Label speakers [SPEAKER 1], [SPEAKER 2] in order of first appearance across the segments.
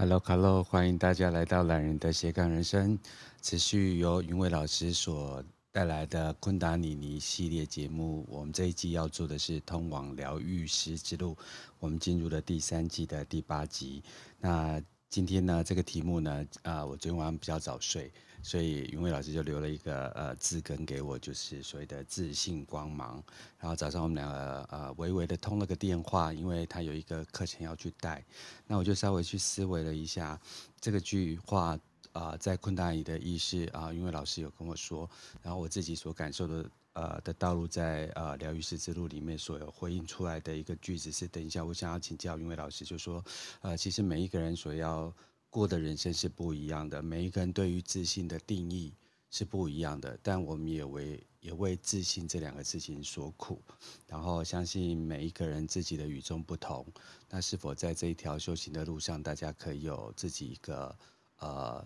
[SPEAKER 1] Hello，卡洛欢迎大家来到懒人的斜杠人生，持续由云伟老师所带来的昆达里尼系列节目。我们这一季要做的是通往疗愈师之路，我们进入了第三季的第八集。那今天呢，这个题目呢，啊、我昨天晚上比较早睡。所以云伟老师就留了一个呃字根给我，就是所谓的自信光芒。然后早上我们两个呃微微的通了个电话，因为他有一个课程要去带。那我就稍微去思维了一下这个句话啊、在昆达里的意识啊，云伟老师有跟我说，然后我自己所感受的呃的道路在呃疗愈师之路里面所有回应出来的一个句子是：等一下我想要请教云伟老师，就说呃其实每一个人所要。过的人生是不一样的，每一个人对于自信的定义是不一样的，但我们也为也为自信这两个事情所苦，然后相信每一个人自己的与众不同，那是否在这一条修行的路上，大家可以有自己一个呃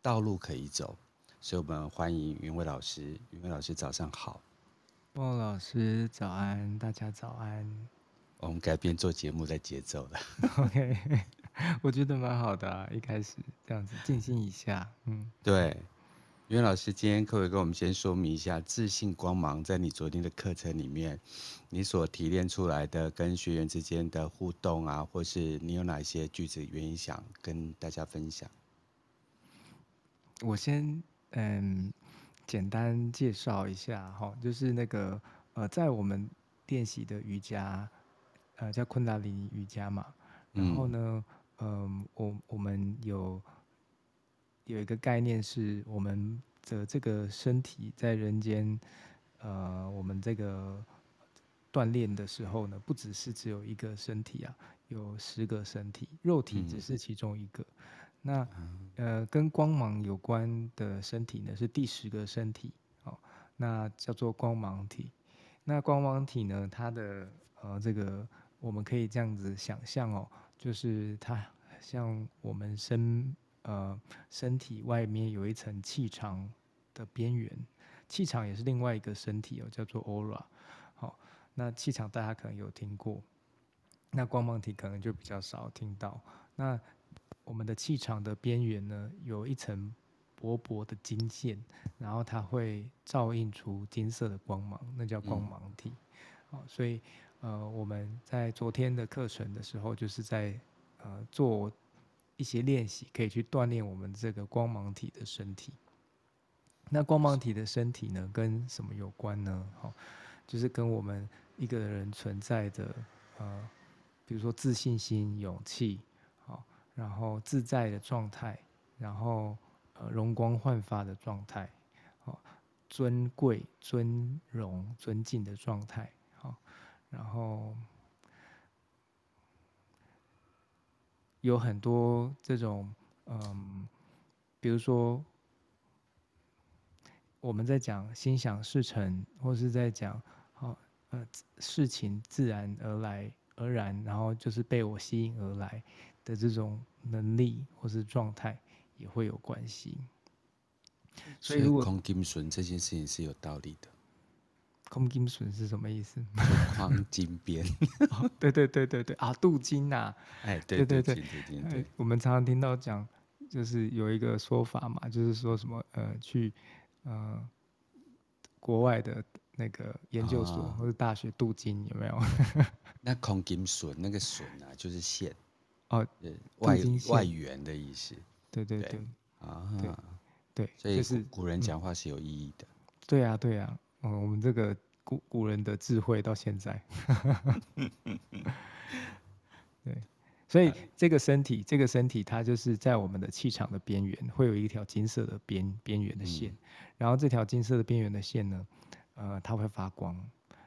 [SPEAKER 1] 道路可以走？所以我们欢迎云伟老师，云伟老师早上好，
[SPEAKER 2] 莫老师早安，大家早安，
[SPEAKER 1] 我们改变做节目的节奏了，
[SPEAKER 2] OK。我觉得蛮好的啊，一开始这样子静心一下，嗯，
[SPEAKER 1] 对。袁老师今天可不可以跟我们先说明一下自信光芒，在你昨天的课程里面，你所提炼出来的跟学员之间的互动啊，或是你有哪些句子原因想跟大家分享？
[SPEAKER 2] 我先嗯简单介绍一下哈，就是那个呃，在我们练习的瑜伽，呃，叫昆达里尼瑜伽嘛，然后呢。嗯嗯，我我们有有一个概念，是我们的这个身体在人间，呃，我们这个锻炼的时候呢，不只是只有一个身体啊，有十个身体，肉体只是其中一个。嗯、那呃，跟光芒有关的身体呢，是第十个身体，哦，那叫做光芒体。那光芒体呢，它的呃这个我们可以这样子想象哦。就是它像我们身呃身体外面有一层气场的边缘，气场也是另外一个身体哦，叫做 aura。好，那气场大家可能有听过，那光芒体可能就比较少听到。那我们的气场的边缘呢，有一层薄薄的金线，然后它会照映出金色的光芒，那叫光芒体。好，所以。呃，我们在昨天的课程的时候，就是在呃做一些练习，可以去锻炼我们这个光芒体的身体。那光芒体的身体呢，跟什么有关呢？好，就是跟我们一个人存在的呃，比如说自信心、勇气，好，然后自在的状态，然后呃容光焕发的状态，好，尊贵、尊荣、尊敬的状态。然后有很多这种，嗯，比如说我们在讲心想事成，或是在讲，哦，呃，事情自然而来而然，然后就是被我吸引而来的这种能力或是状态，也会有关系。
[SPEAKER 1] 所以，空金笋这件事情是有道理的。
[SPEAKER 2] 空金笋是什么意思？
[SPEAKER 1] 黄金边、
[SPEAKER 2] 哦。对对对对对啊，镀金呐、啊！
[SPEAKER 1] 哎，对对对，
[SPEAKER 2] 我们常常听到讲，就是有一个说法嘛，就是说什么呃，去呃国外的那个研究所、哦、或者大学镀金有没有？
[SPEAKER 1] 那空金笋那个笋啊，就是线
[SPEAKER 2] 哦，
[SPEAKER 1] 外外缘的意思。
[SPEAKER 2] 对对对，
[SPEAKER 1] 啊，
[SPEAKER 2] 对对，
[SPEAKER 1] 所以是古人讲话是有意义的。
[SPEAKER 2] 嗯、对啊，对啊。嗯，我们这个古古人的智慧到现在，对，所以这个身体，这个身体它就是在我们的气场的边缘，会有一条金色的边边缘的线，然后这条金色的边缘的线呢，呃，它会发光，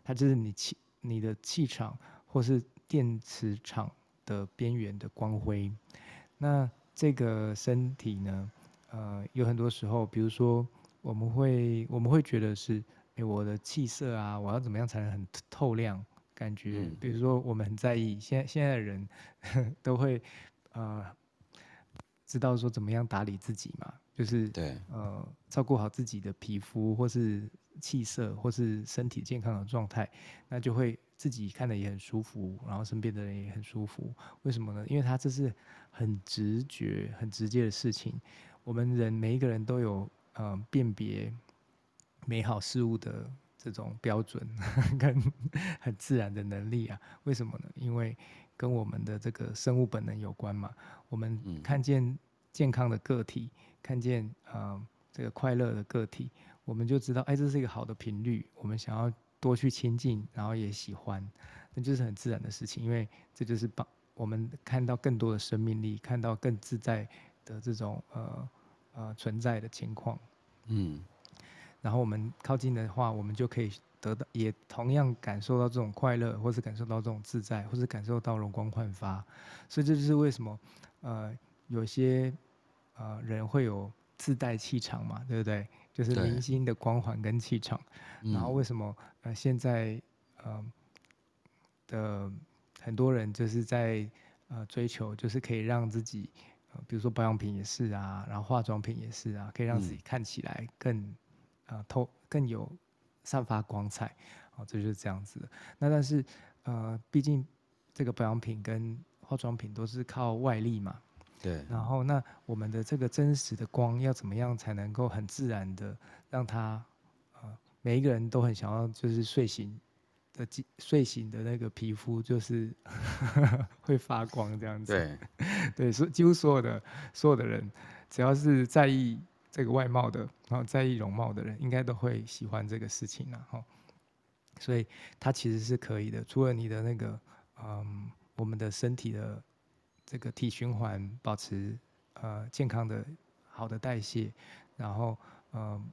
[SPEAKER 2] 它就是你气你的气场或是电磁场的边缘的光辉。那这个身体呢，呃，有很多时候，比如说我们会我们会觉得是。哎，我的气色啊，我要怎么样才能很透亮？感觉，比如说我们很在意，现在现在的人 都会，呃，知道说怎么样打理自己嘛，就是
[SPEAKER 1] 对，
[SPEAKER 2] 呃，照顾好自己的皮肤或是气色或是身体健康的状态，那就会自己看得也很舒服，然后身边的人也很舒服。为什么呢？因为他这是很直觉、很直接的事情。我们人每一个人都有呃辨别美好事物的这种标准 跟 很自然的能力啊。为什么呢？因为跟我们的这个生物本能有关嘛。我们看见健康的个体，看见呃这个快乐的个体，我们就知道，哎，这是一个好的频率。我们想要多去亲近，然后也喜欢，那就是很自然的事情。因为这就是帮我们看到更多的生命力，看到更自在的这种呃呃存在的情况，
[SPEAKER 1] 嗯，
[SPEAKER 2] 然后我们靠近的话，我们就可以得到，也同样感受到这种快乐，或是感受到这种自在，或是感受到容光焕发。所以这就是为什么呃有些呃人会有自带气场嘛，对不对？就是明星的光环跟气场。然后为什么呃现在呃的很多人就是在呃追求，就是可以让自己。比如说保养品也是啊，然后化妆品也是啊，可以让自己看起来更，啊、透更有散发光彩，哦，这就是这样子的。那但是呃，毕竟这个保养品跟化妆品都是靠外力嘛，
[SPEAKER 1] 对。
[SPEAKER 2] 然后那我们的这个真实的光要怎么样才能够很自然的让它，呃，每一个人都很想要就是睡醒。的睡醒的那个皮肤就是 会发光这样子，
[SPEAKER 1] 对，
[SPEAKER 2] 对，所几乎所有的所有的人，只要是在意这个外貌的，然后在意容貌的人，应该都会喜欢这个事情啊，哈。所以它其实是可以的，除了你的那个，嗯，我们的身体的这个体循环保持呃健康的好的代谢，然后嗯。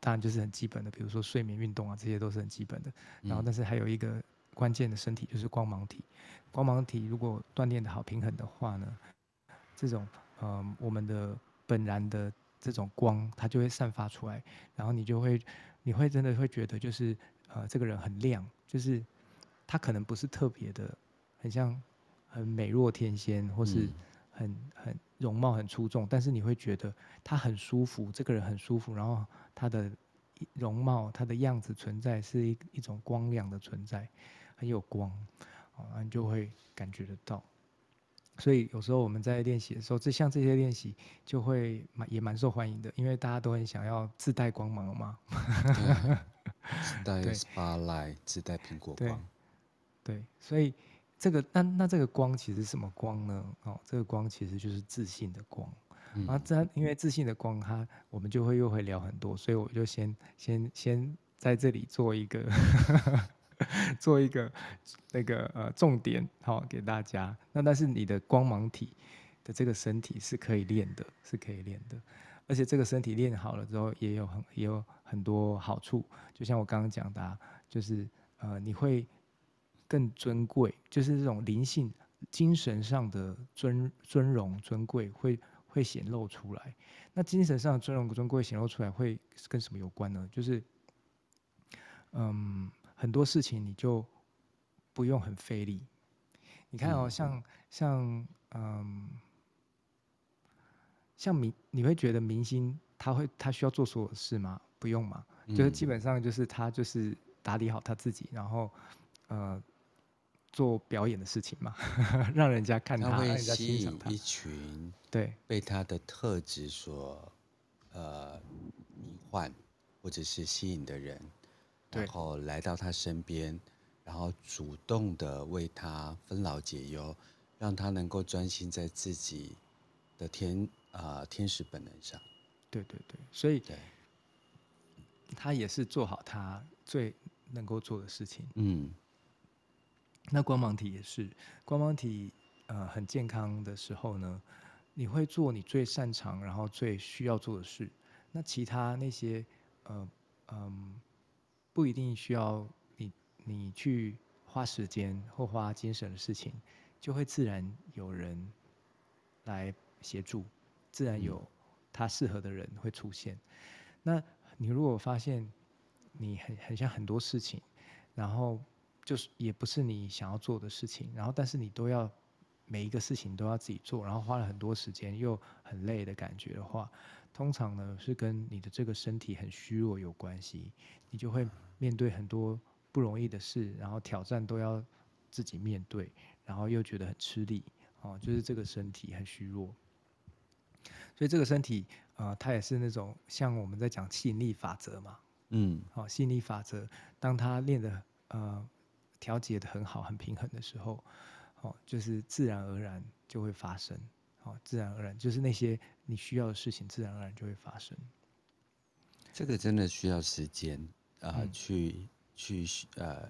[SPEAKER 2] 当然就是很基本的，比如说睡眠、运动啊，这些都是很基本的。然后，但是还有一个关键的身体就是光芒体。光芒体如果锻炼的好、平衡的话呢，这种呃我们的本然的这种光，它就会散发出来。然后你就会，你会真的会觉得就是呃这个人很亮，就是他可能不是特别的，很像很美若天仙，或是很很容貌很出众，但是你会觉得他很舒服，这个人很舒服，然后。他的容貌，它的样子存在是一一种光亮的存在，很有光，啊，你就会感觉得到。所以有时候我们在练习的时候，这像这些练习就会蛮也蛮受欢迎的，因为大家都很想要自带光芒嘛。
[SPEAKER 1] 自 带 spotlight，自带苹果光。
[SPEAKER 2] 对，对，所以这个那那这个光其实是什么光呢？哦，这个光其实就是自信的光。然后这因为自信的光，它我们就会又会聊很多，所以我就先先先在这里做一个 做一个那个呃重点，好给大家。那但是你的光芒体的这个身体是可以练的，是可以练的，而且这个身体练好了之后，也有很也有很多好处。就像我刚刚讲的啊，就是呃你会更尊贵，就是这种灵性、精神上的尊尊荣、尊贵会。会显露出来，那精神上的尊荣尊贵显露出来会跟什么有关呢？就是，嗯，很多事情你就不用很费力。你看哦，像像嗯，像明，你会觉得明星他会他需要做所有事吗？不用嘛，就是基本上就是他就是打理好他自己，然后呃。做表演的事情嘛，让人家看他，他会吸引
[SPEAKER 1] 一群
[SPEAKER 2] 对
[SPEAKER 1] 被他的特质所呃迷幻或者是吸引的人，然后来到他身边，然后主动的为他分劳解忧，让他能够专心在自己的天啊、呃、天使本能上。
[SPEAKER 2] 对对对，所以他也是做好他最能够做的事情。嗯。那光芒体也是，光芒体呃很健康的时候呢，你会做你最擅长然后最需要做的事，那其他那些呃嗯不一定需要你你去花时间或花精神的事情，就会自然有人来协助，自然有他适合的人会出现。那你如果发现你很很像很多事情，然后。就是也不是你想要做的事情，然后但是你都要每一个事情都要自己做，然后花了很多时间又很累的感觉的话，通常呢是跟你的这个身体很虚弱有关系，你就会面对很多不容易的事，然后挑战都要自己面对，然后又觉得很吃力，哦，就是这个身体很虚弱。所以这个身体啊、呃，它也是那种像我们在讲吸引力法则嘛，
[SPEAKER 1] 嗯，
[SPEAKER 2] 好、哦，吸引力法则，当它练的呃调节的很好、很平衡的时候，哦，就是自然而然就会发生，哦，自然而然就是那些你需要的事情，自然而然就会发生。
[SPEAKER 1] 这个真的需要时间啊、呃嗯，去去呃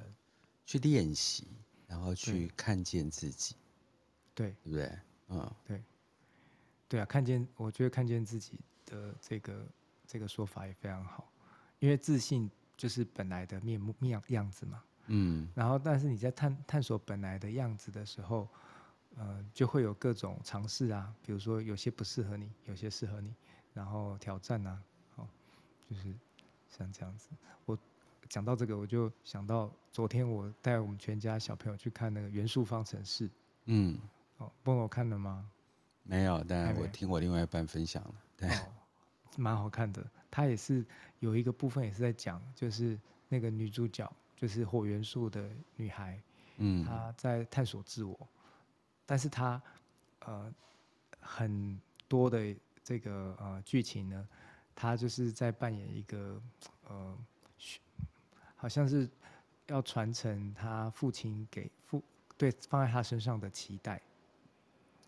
[SPEAKER 1] 去练习，然后去看见自己，
[SPEAKER 2] 对，
[SPEAKER 1] 对不对？嗯，
[SPEAKER 2] 对。对啊，看见我觉得看见自己的这个这个说法也非常好，因为自信就是本来的面目面样子嘛。
[SPEAKER 1] 嗯。然
[SPEAKER 2] 后，但是你在探探索本来的样子的时候，呃，就会有各种尝试啊，比如说有些不适合你，有些适合你，然后挑战啊，哦，就是像这样子。我讲到这个，我就想到昨天我带我们全家小朋友去看那个元素方程式。
[SPEAKER 1] 嗯。
[SPEAKER 2] 哦，帮我看了吗？
[SPEAKER 1] 没有，但我听我另外一半分享了，对，
[SPEAKER 2] 哦，蛮好看的。他也是有一个部分也是在讲，就是那个女主角，就是火元素的女孩，
[SPEAKER 1] 嗯，
[SPEAKER 2] 她在探索自我，但是他呃很多的这个呃剧情呢，他就是在扮演一个呃，好像是要传承他父亲给父对放在他身上的期待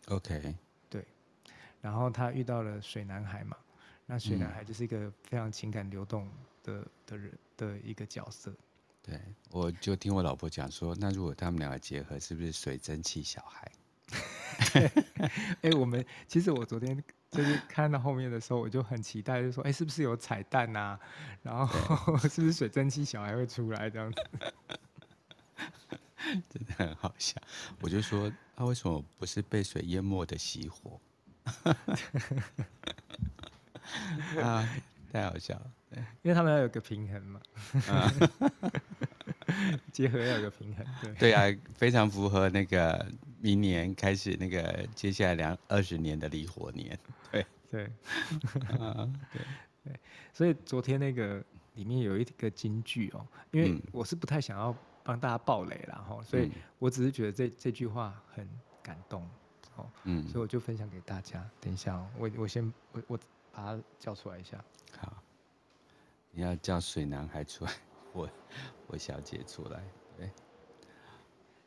[SPEAKER 1] ，OK 对。
[SPEAKER 2] 然后他遇到了水男孩嘛，那水男孩就是一个非常情感流动的的人的一个角色。
[SPEAKER 1] 对，我就听我老婆讲说，那如果他们两个结合，是不是水蒸气小孩？
[SPEAKER 2] 哎，我们其实我昨天就是看到后面的时候，我就很期待，就说，哎，是不是有彩蛋啊？然后 是不是水蒸气小孩会出来这样子？
[SPEAKER 1] 真的很好笑。我就说，他为什么不是被水淹没的熄火？啊，太好笑了！
[SPEAKER 2] 因为他们要有个平衡嘛，结合要有个平衡。对
[SPEAKER 1] 对啊，非常符合那个明年开始那个接下来两二十年的离火年。对
[SPEAKER 2] 对，啊对对，所以昨天那个里面有一个金句哦，因为我是不太想要帮大家爆雷啦哈，所以我只是觉得这这句话很感动哦。
[SPEAKER 1] 嗯，
[SPEAKER 2] 所以我就分享给大家。等一下哦，我我先我我把它叫出来一下。
[SPEAKER 1] 好，你要叫水男孩出来，我我小姐出来。对，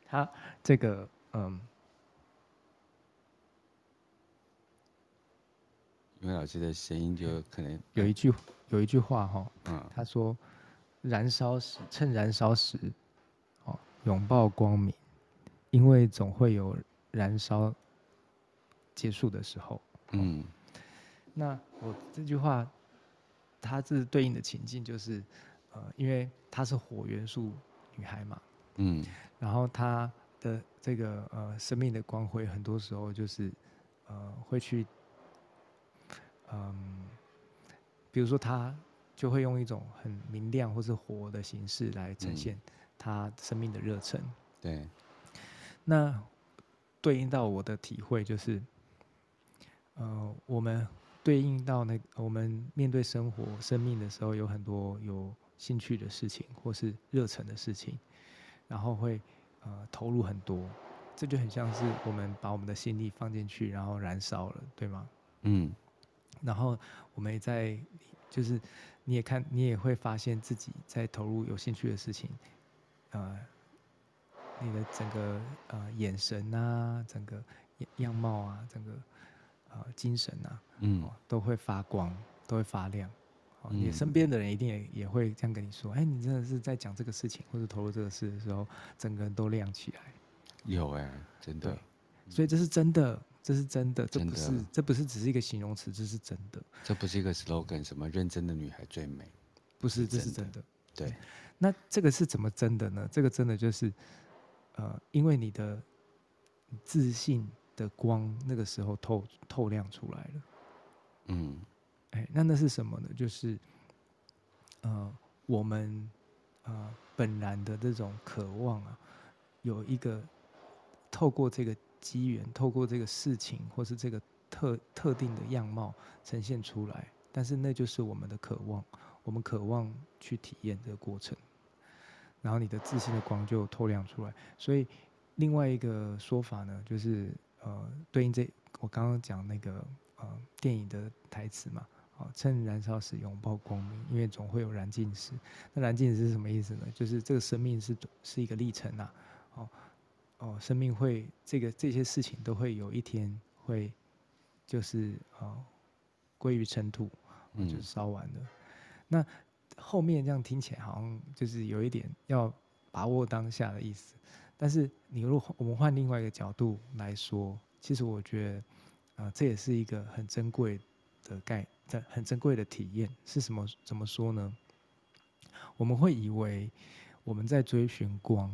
[SPEAKER 2] 他这个嗯，
[SPEAKER 1] 因为老师的声音就可能
[SPEAKER 2] 有一句有一句话哈，
[SPEAKER 1] 嗯，
[SPEAKER 2] 他说：“燃烧时，趁燃烧时，哦，拥抱光明，因为总会有燃烧。”结束的时候，
[SPEAKER 1] 嗯，
[SPEAKER 2] 那我这句话，它是对应的情境就是，呃，因为她是火元素女孩嘛，
[SPEAKER 1] 嗯，
[SPEAKER 2] 然后她的这个呃生命的光辉，很多时候就是呃会去，比如说他就会用一种很明亮或是火的形式来呈现他生命的热忱，
[SPEAKER 1] 嗯，对，
[SPEAKER 2] 那对应到我的体会就是。呃，我们对应到那，我们面对生活、生命的时候，有很多有兴趣的事情，或是热忱的事情，然后会呃投入很多，这就很像是我们把我们的心力放进去，然后燃烧了，对吗？
[SPEAKER 1] 嗯。
[SPEAKER 2] 然后我们也在，就是你也看，你也会发现自己在投入有兴趣的事情，呃，你的整个呃眼神啊，整个样貌啊，整个。呃，精神呐、啊，
[SPEAKER 1] 嗯，
[SPEAKER 2] 都会发光，都会发亮。
[SPEAKER 1] 嗯、
[SPEAKER 2] 你身边的人一定也也会这样跟你说：“哎、欸，你真的是在讲这个事情，或者投入这个事的时候，整个人都亮起来。”
[SPEAKER 1] 有哎、欸，真的。
[SPEAKER 2] 所以这是真的，这是真的，
[SPEAKER 1] 真的
[SPEAKER 2] 这不是这不是只是一个形容词，这是真的。
[SPEAKER 1] 这不是一个 slogan，什么认真的女孩最美？
[SPEAKER 2] 不是，这是真的。
[SPEAKER 1] 对。
[SPEAKER 2] 那这个是怎么真的呢？这个真的就是，呃，因为你的自信。的光那个时候透透亮出来了，
[SPEAKER 1] 嗯，
[SPEAKER 2] 哎，那那是什么呢？就是，呃，我们呃本然的这种渴望啊，有一个透过这个机缘，透过这个事情或是这个特特定的样貌呈现出来，但是那就是我们的渴望，我们渴望去体验这个过程，然后你的自信的光就透亮出来。所以另外一个说法呢，就是呃，对应这我刚刚讲那个呃电影的台词嘛。趁燃烧时拥抱光明，因为总会有燃尽时。那燃尽时是什么意思呢？就是这个生命是是一个历程呐、啊。哦哦，生命会这个这些事情都会有一天会就是哦归于尘土，就是烧完了。嗯、那后面这样听起来好像就是有一点要把握当下的意思。但是你如果我们换另外一个角度来说，其实我觉得啊、呃，这也是一个很珍贵的概念。很珍贵的体验是什么？怎么说呢？我们会以为我们在追寻光，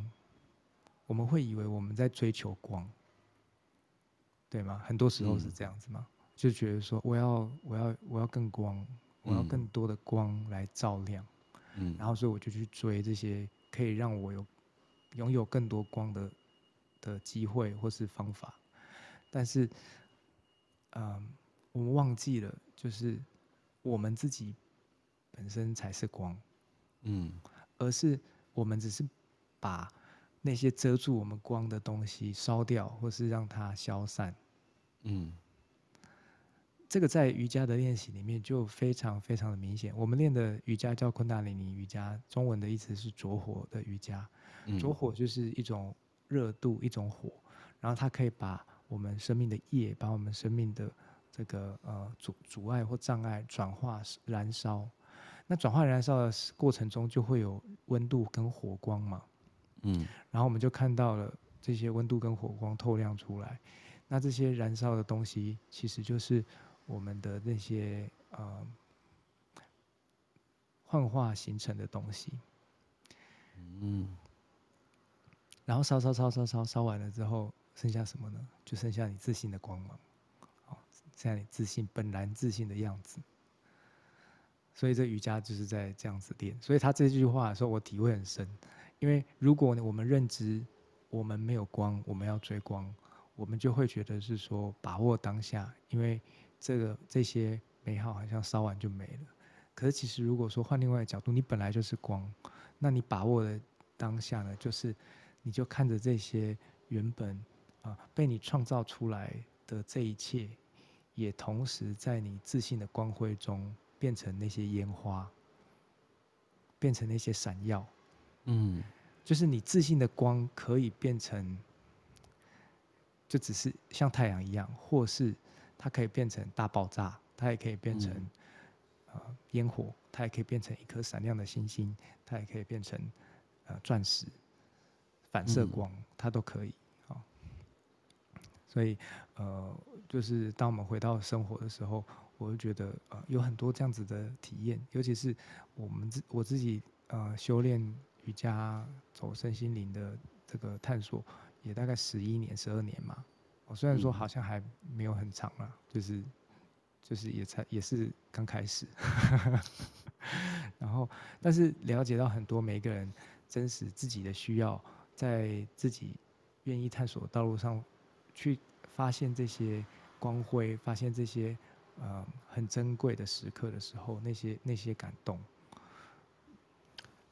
[SPEAKER 2] 我们会以为我们在追求光，对吗？很多时候是这样子吗，嗯、就觉得说我要我要我要更光，我要更多的光来照亮，嗯，然后所以我就去追这些可以让我有拥有更多光的的机会或是方法，但是，嗯。我们忘记了，就是我们自己本身才是光，嗯，而是我们只是把那些遮住我们光的东西烧掉，或是让它消散，嗯，这个在瑜伽的练习里面就非常非常的明显。我们练的瑜伽叫昆达里尼瑜伽，中文的意思是着火的瑜伽，着火就是一种热度，一种火，然后它可以把我们生命的业，把我们生命的这个呃阻阻碍或障碍转化燃烧，那转化燃烧的过程中就会有温度跟火光嘛，嗯，然后我们就看到了这些温度跟火光透亮出来，那这些燃烧的东西其实就是我们的那些呃幻化形成的东西，嗯，然后烧烧烧烧烧烧完了之后，剩下什么呢？就剩下你自信的光芒。这样你自信本来自信的样子，所以这瑜伽就是在这样子练。所以他这句话说，我体会很深。因为如果我们认知我们没有光，我们要追光，我们就会觉得是说把握当下，因为这个这些美好好像烧完就没了。可是其实如果说换另外一个角度，你本来就是光，那你把握的当下呢，就是你就看着这些原本啊、被你创造出来的这一切。也同时在你自信的光辉中，变成那些烟花，变成那些闪耀，嗯，就是你自信的光可以变成，就只是像太阳一样，或是它可以变成大爆炸，它也可以变成呃烟火，它也可以变成一颗闪亮的星星，它也可以变成呃钻石，反射光，它都可以。所以，呃，就是当我们回到生活的时候，我就觉得，呃，有很多这样子的体验，尤其是我们自我自己，呃，修炼瑜伽、走身心灵的这个探索，也大概十一年、十二年嘛。我虽然说好像还没有很长啦，就是，就是也才也是刚开始。然后，但是了解到很多每一个人真实自己的需要，在自己愿意探索的道路上。去发现这些光辉，发现这些呃很珍贵的时刻的时候，那些那些感动。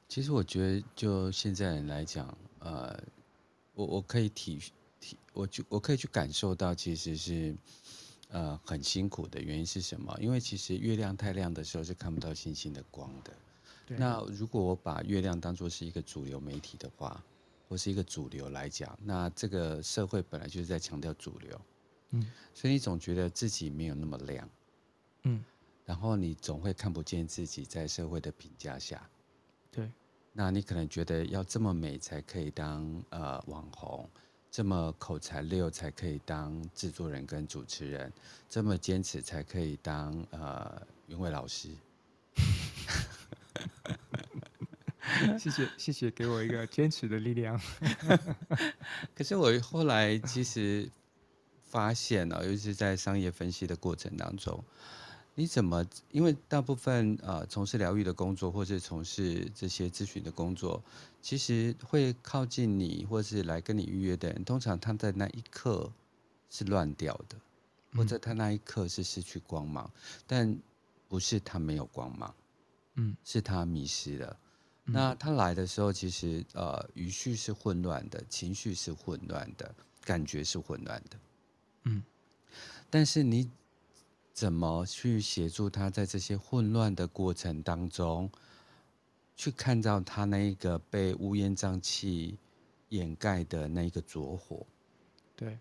[SPEAKER 1] 其实我觉得，就现在人来讲，呃，我我可以体体，我就我可以去感受到，其实是呃很辛苦的原因是什么？因为其实月亮太亮的时候是看不到星星的光的。那如果我把月亮当做是一个主流媒体的话。或是一个主流来讲，那这个社会本来就是在强调主流，嗯，所以你总觉得自己没有那么亮，嗯，然后你总会看不见自己在社会的评价下，
[SPEAKER 2] 对，
[SPEAKER 1] 那你可能觉得要这么美才可以当呃网红，这么口才溜才可以当制作人跟主持人，这么坚持才可以当呃云伟老师。
[SPEAKER 2] 谢 谢谢谢，给我一个坚持的力量。
[SPEAKER 1] 可是我后来其实发现了，尤其是在商业分析的过程当中，你怎么？因为大部分呃从事疗愈的工作，或是从事这些咨询的工作，其实会靠近你，或是来跟你预约的人，通常他在那一刻是乱掉的，或者他那一刻是失去光芒，但不是他没有光芒，嗯，是他迷失了。那他来的时候，其实呃，语序是混乱的，情绪是混乱的，感觉是混乱的，嗯。但是你怎么去协助他在这些混乱的过程当中，去看到他那一个被乌烟瘴气掩盖的那一个着火？
[SPEAKER 2] 对。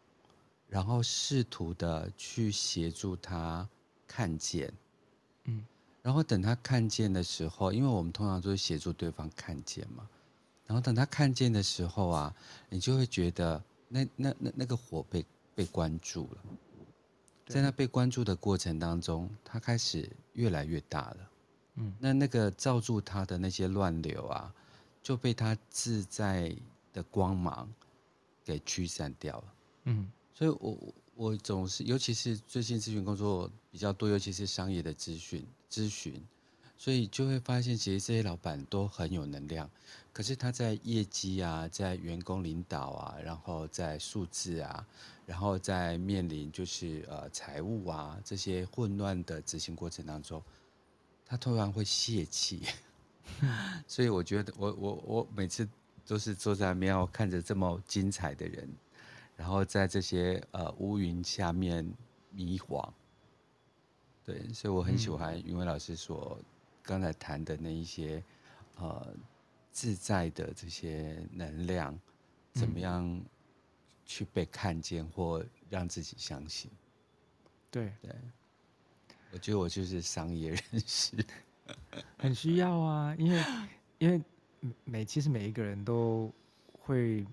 [SPEAKER 1] 然后试图的去协助他看见，嗯。然后等他看见的时候，因为我们通常都是协助对方看见嘛。然后等他看见的时候啊，你就会觉得那那那那个火被被关注了，在那被关注的过程当中，他开始越来越大了。嗯，那那个罩住他的那些乱流啊，就被他自在的光芒给驱散掉了。嗯，所以我我总是，尤其是最近咨询工作比较多，尤其是商业的咨询。咨询，所以就会发现，其实这些老板都很有能量，可是他在业绩啊，在员工领导啊，然后在数字啊，然后在面临就是呃财务啊这些混乱的执行过程当中，他突然会泄气。所以我觉得我，我我我每次都是坐在那边看着这么精彩的人，然后在这些呃乌云下面迷惘。对，所以我很喜欢云伟老师所刚才谈的那一些，呃，自在的这些能量，怎么样去被看见或让自己相信？
[SPEAKER 2] 对。
[SPEAKER 1] 对，我觉得我就是商业人士，
[SPEAKER 2] 很需要啊，因为因为每其实每一个人都会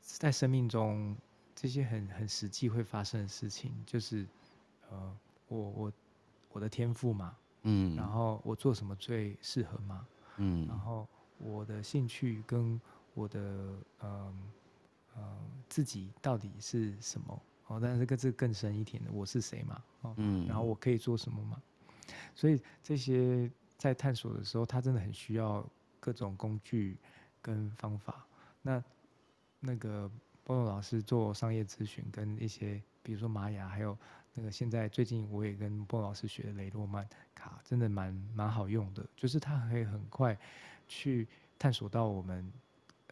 [SPEAKER 2] 在生命中这些很很实际会发生的事情，就是呃。我我我的天赋嘛，嗯，然后我做什么最适合嘛，嗯，然后我的兴趣跟我的嗯嗯自己到底是什么？哦，但是这个这更深一点的，我是谁嘛？哦，嗯，然后我可以做什么嘛？所以这些在探索的时候，他真的很需要各种工具跟方法。那那个波诺老师做商业咨询跟一些，比如说玛雅还有。那个现在最近我也跟波老师学的雷诺曼卡，真的蛮蛮好用的，就是它可以很快去探索到我们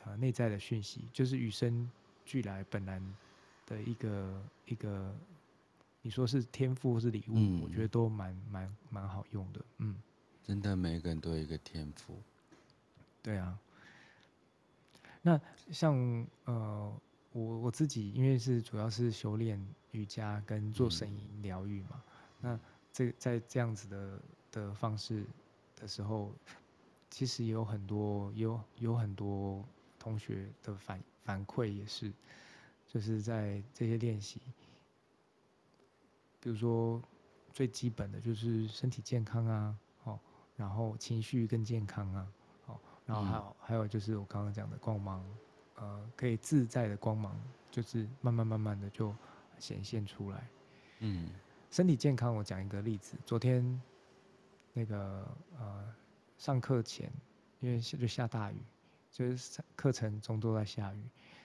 [SPEAKER 2] 呃内在的讯息，就是与生俱来本来的一个一个，你说是天赋或是礼物，嗯，我觉得都蛮蛮蛮好用的，嗯，
[SPEAKER 1] 真的每个人都有一个天赋，
[SPEAKER 2] 对啊，那像呃。我我自己因为是主要是修炼瑜伽跟做声音疗愈嘛，嗯、那这在这样子的的方式的时候，其实也有很多有有很多同学的反反馈也是，就是在这些练习，比如说最基本的就是身体健康啊，哦，然后情绪更健康啊，哦，然后还有、嗯、还有就是我刚刚讲的光芒。呃，可以自在的光芒，就是慢慢慢慢的就显现出来。嗯，身体健康，我讲一个例子。昨天那个呃，上课前，因为就下大雨，就是课程中都在下雨，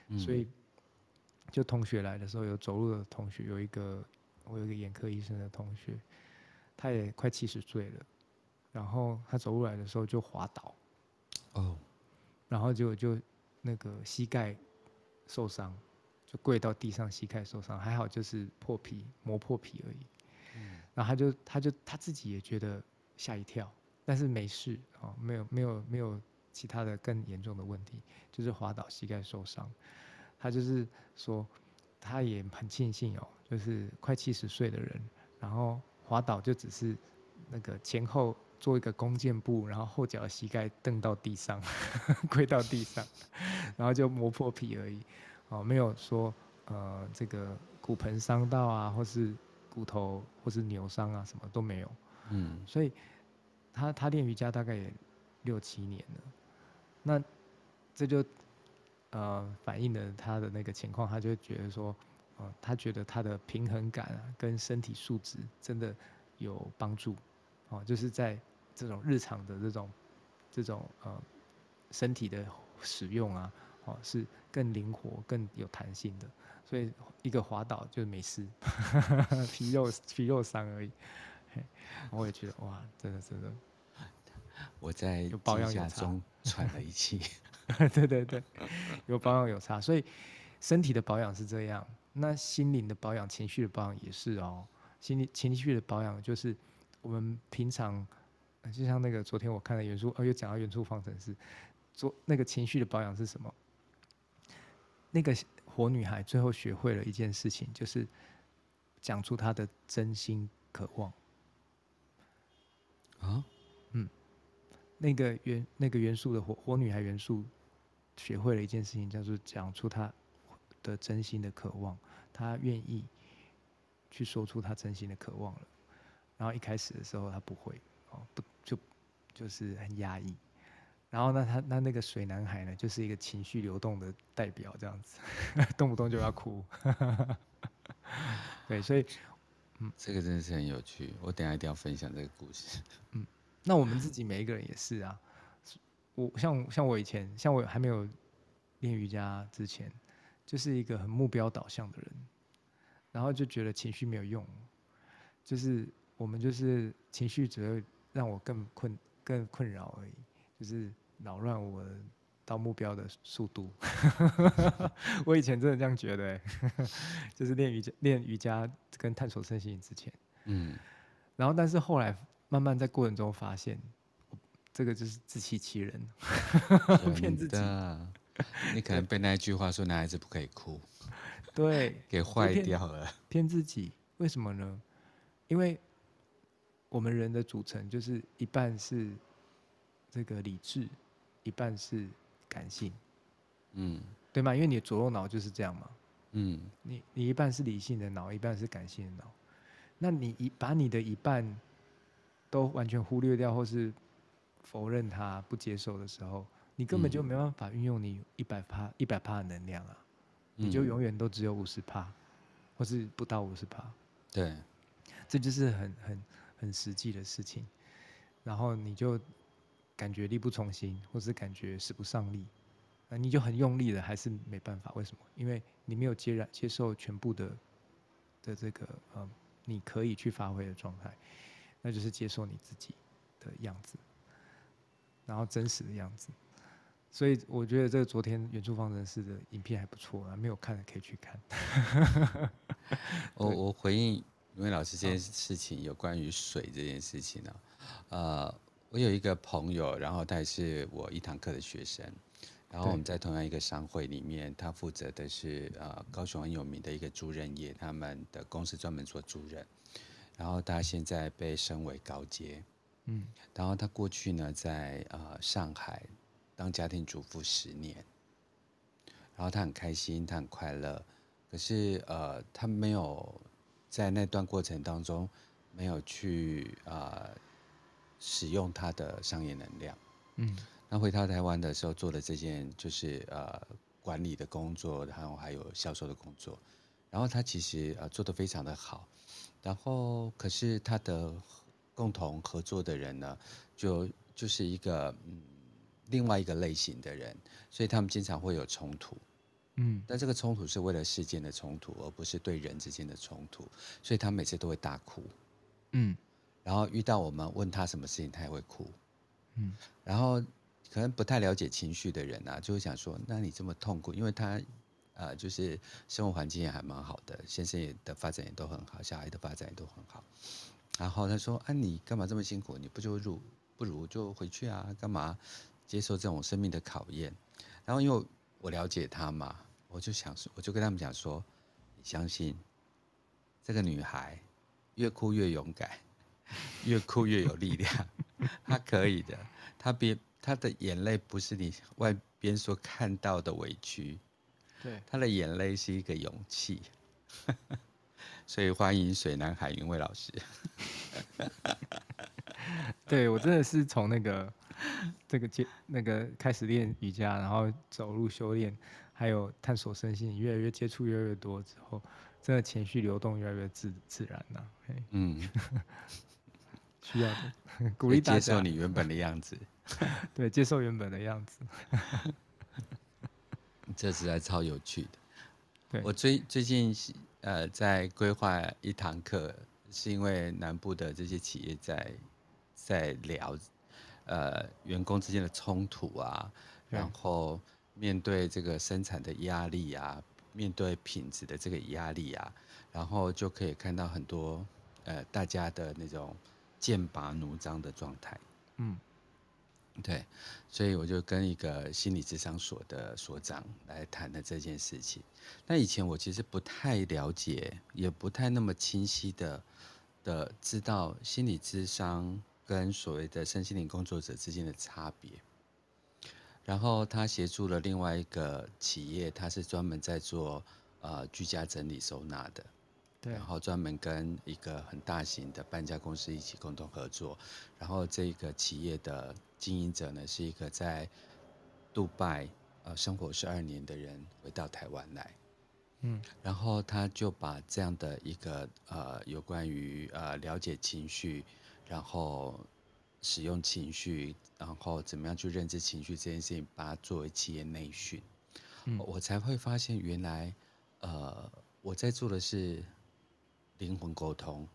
[SPEAKER 2] 嗯，所以就同学来的时候，有走路的同学，有一个我有一个眼科医生的同学，他也快七十岁了，然后他走路来的时候就滑倒，哦，然后就就。那个膝盖受伤，就跪到地上，膝盖受伤，还好就是破皮，磨破皮而已。嗯，然后他就他就他自己也觉得吓一跳，但是没事哦，没有没有没有其他的更严重的问题，就是滑倒膝盖受伤。他就是说，他也很庆幸哦，就是快七十岁的人，然后滑倒就只是那个前后。做一个弓箭步，然后后脚膝盖蹬到地上，跪到地上，然后就磨破皮而已，哦，没有说呃这个骨盆伤到啊，或是骨头或是扭伤啊，什么都没有。嗯，所以他他练瑜伽大概也六七年了，那这就呃反映了他的那个情况，他就觉得说，呃，他觉得他的平衡感啊跟身体素质真的有帮助，哦，就是在。这种日常的这种，这种呃身体的使用啊，哦，是更灵活、更有弹性的。所以一个滑倒就没事，皮肉皮肉伤而已。我也觉得哇，真的真的，
[SPEAKER 1] 我在保养中喘了一气。
[SPEAKER 2] 对对对，有保养有差，所以身体的保养是这样，那心灵的保养、情绪的保养也是哦。心理情绪的保养就是我们平常，就像那个昨天我看的元素，哦，又讲到元素方程式，做那个情绪的保养是什么？那个火女孩最后学会了一件事情，就是讲出她的真心渴望。
[SPEAKER 1] 啊？
[SPEAKER 2] 嗯，那个元那个元素的火火女孩元素学会了一件事情，叫做讲出她的真心的渴望，她愿意。去说出他真心的渴望了，然后一开始的时候他不会，哦，不就就是很压抑，然后呢，他那那个水男孩呢，就是一个情绪流动的代表，这样子，动不动就要哭，对，所以，
[SPEAKER 1] 嗯，这个真的是很有趣，我等下一定要分享这个故事。
[SPEAKER 2] 嗯，那我们自己每一个人也是啊，我像像我以前，像我还没有练瑜伽之前，就是一个很目标导向的人。然后就觉得情绪没有用，就是我们就是情绪只会让我更困、更困扰而已，就是扰乱我到目标的速度。我以前真的这样觉得，就是练瑜伽、练瑜伽跟探索身心之前，嗯，然后但是后来慢慢在过程中发现，这个就是自欺欺人，骗自己。
[SPEAKER 1] 你可能被那一句话说：“男孩子不可以哭。”
[SPEAKER 2] 对，
[SPEAKER 1] 给坏掉了，
[SPEAKER 2] 骗自己，为什么呢？因为我们人的组成就是一半是这个理智，一半是感性，嗯，对吗？因为你的左右脑就是这样嘛，嗯，你你一半是理性的脑，一半是感性的脑，那你一把你的一半都完全忽略掉，或是否认它、不接受的时候，你根本就没办法运用你一百帕、一百帕的能量啊。你就永远都只有五十帕，或是不到五十帕。
[SPEAKER 1] 对，
[SPEAKER 2] 这就是很很很实际的事情。然后你就感觉力不从心，或是感觉使不上力，那你就很用力了，还是没办法。为什么？因为你没有接然接受全部的的这个呃，你可以去发挥的状态，那就是接受你自己的样子，然后真实的样子。所以我觉得这个昨天元素方程式的影片还不错啊，没有看的可以去看。
[SPEAKER 1] 我我回应云伟老师这件事情，有关于水这件事情呢、啊。呃，我有一个朋友，然后他也是我一堂课的学生，然后我们在同样一个商会里面，他负责的是呃高雄很有名的一个租任业，他们的公司专门做租任，然后他现在被升为高阶，嗯，然后他过去呢在呃上海。当家庭主妇十年，然后他很开心，他很快乐。可是呃，他没有在那段过程当中没有去呃使用他的商业能量。嗯，那回到台湾的时候做的这件就是呃管理的工作，然后还有销售的工作。然后他其实呃做得非常的好。然后可是他的共同合作的人呢，就就是一个嗯。另外一个类型的人，所以他们经常会有冲突，嗯，但这个冲突是为了事件的冲突，而不是对人之间的冲突，所以他每次都会大哭，嗯，然后遇到我们问他什么事情，他也会哭，嗯，然后可能不太了解情绪的人啊，就会想说，那你这么痛苦，因为他，呃，就是生活环境也还蛮好的，先生也的发展也都很好，小孩的发展也都很好，然后他说，啊，你干嘛这么辛苦？你不就入不如就回去啊？干嘛？接受这种生命的考验，然后因为我了解他嘛，我就想说，我就跟他们讲说，你相信这个女孩，越哭越勇敢，越哭越有力量，他可以的。他别他的眼泪不是你外边所看到的委屈，
[SPEAKER 2] 对，
[SPEAKER 1] 他的眼泪是一个勇气。所以欢迎水南海云蔚老师。
[SPEAKER 2] 对，我真的是从那个。这个接那个开始练瑜伽，然后走路修炼，还有探索身心，越来越接触越来越多之后，真的情绪流动越来越自自然了。嗯，需要的 鼓励大家
[SPEAKER 1] 接受你原本的样子，
[SPEAKER 2] 对，接受原本的样子。
[SPEAKER 1] 这实在超有趣的。
[SPEAKER 2] 对，
[SPEAKER 1] 我最最近呃在规划一堂课，是因为南部的这些企业在在聊呃员工之间的冲突啊，然后面对这个生产的压力啊，面对品质的这个压力啊，然后就可以看到很多呃大家的那种剑拔弩张的状态。嗯。对，所以我就跟一个心理智商所的所长来谈了这件事情。那以前我其实不太了解，也不太那么清晰的的知道心理智商跟所谓的身心灵工作者之间的差别。然后他协助了另外一个企业，他是专门在做呃居家整理收纳的。对，然后专门跟一个很大型的搬家公司一起共同合作，然后这个企业的经营者呢，是一个在杜拜呃生活十二年的人回到台湾来，嗯，然后他就把这样的一个呃有关于呃了解情绪，然后使用情绪，然后怎么样去认知情绪这件事情，把它作为企业内训，嗯，我才会发现原来呃我在做的是。灵魂沟通，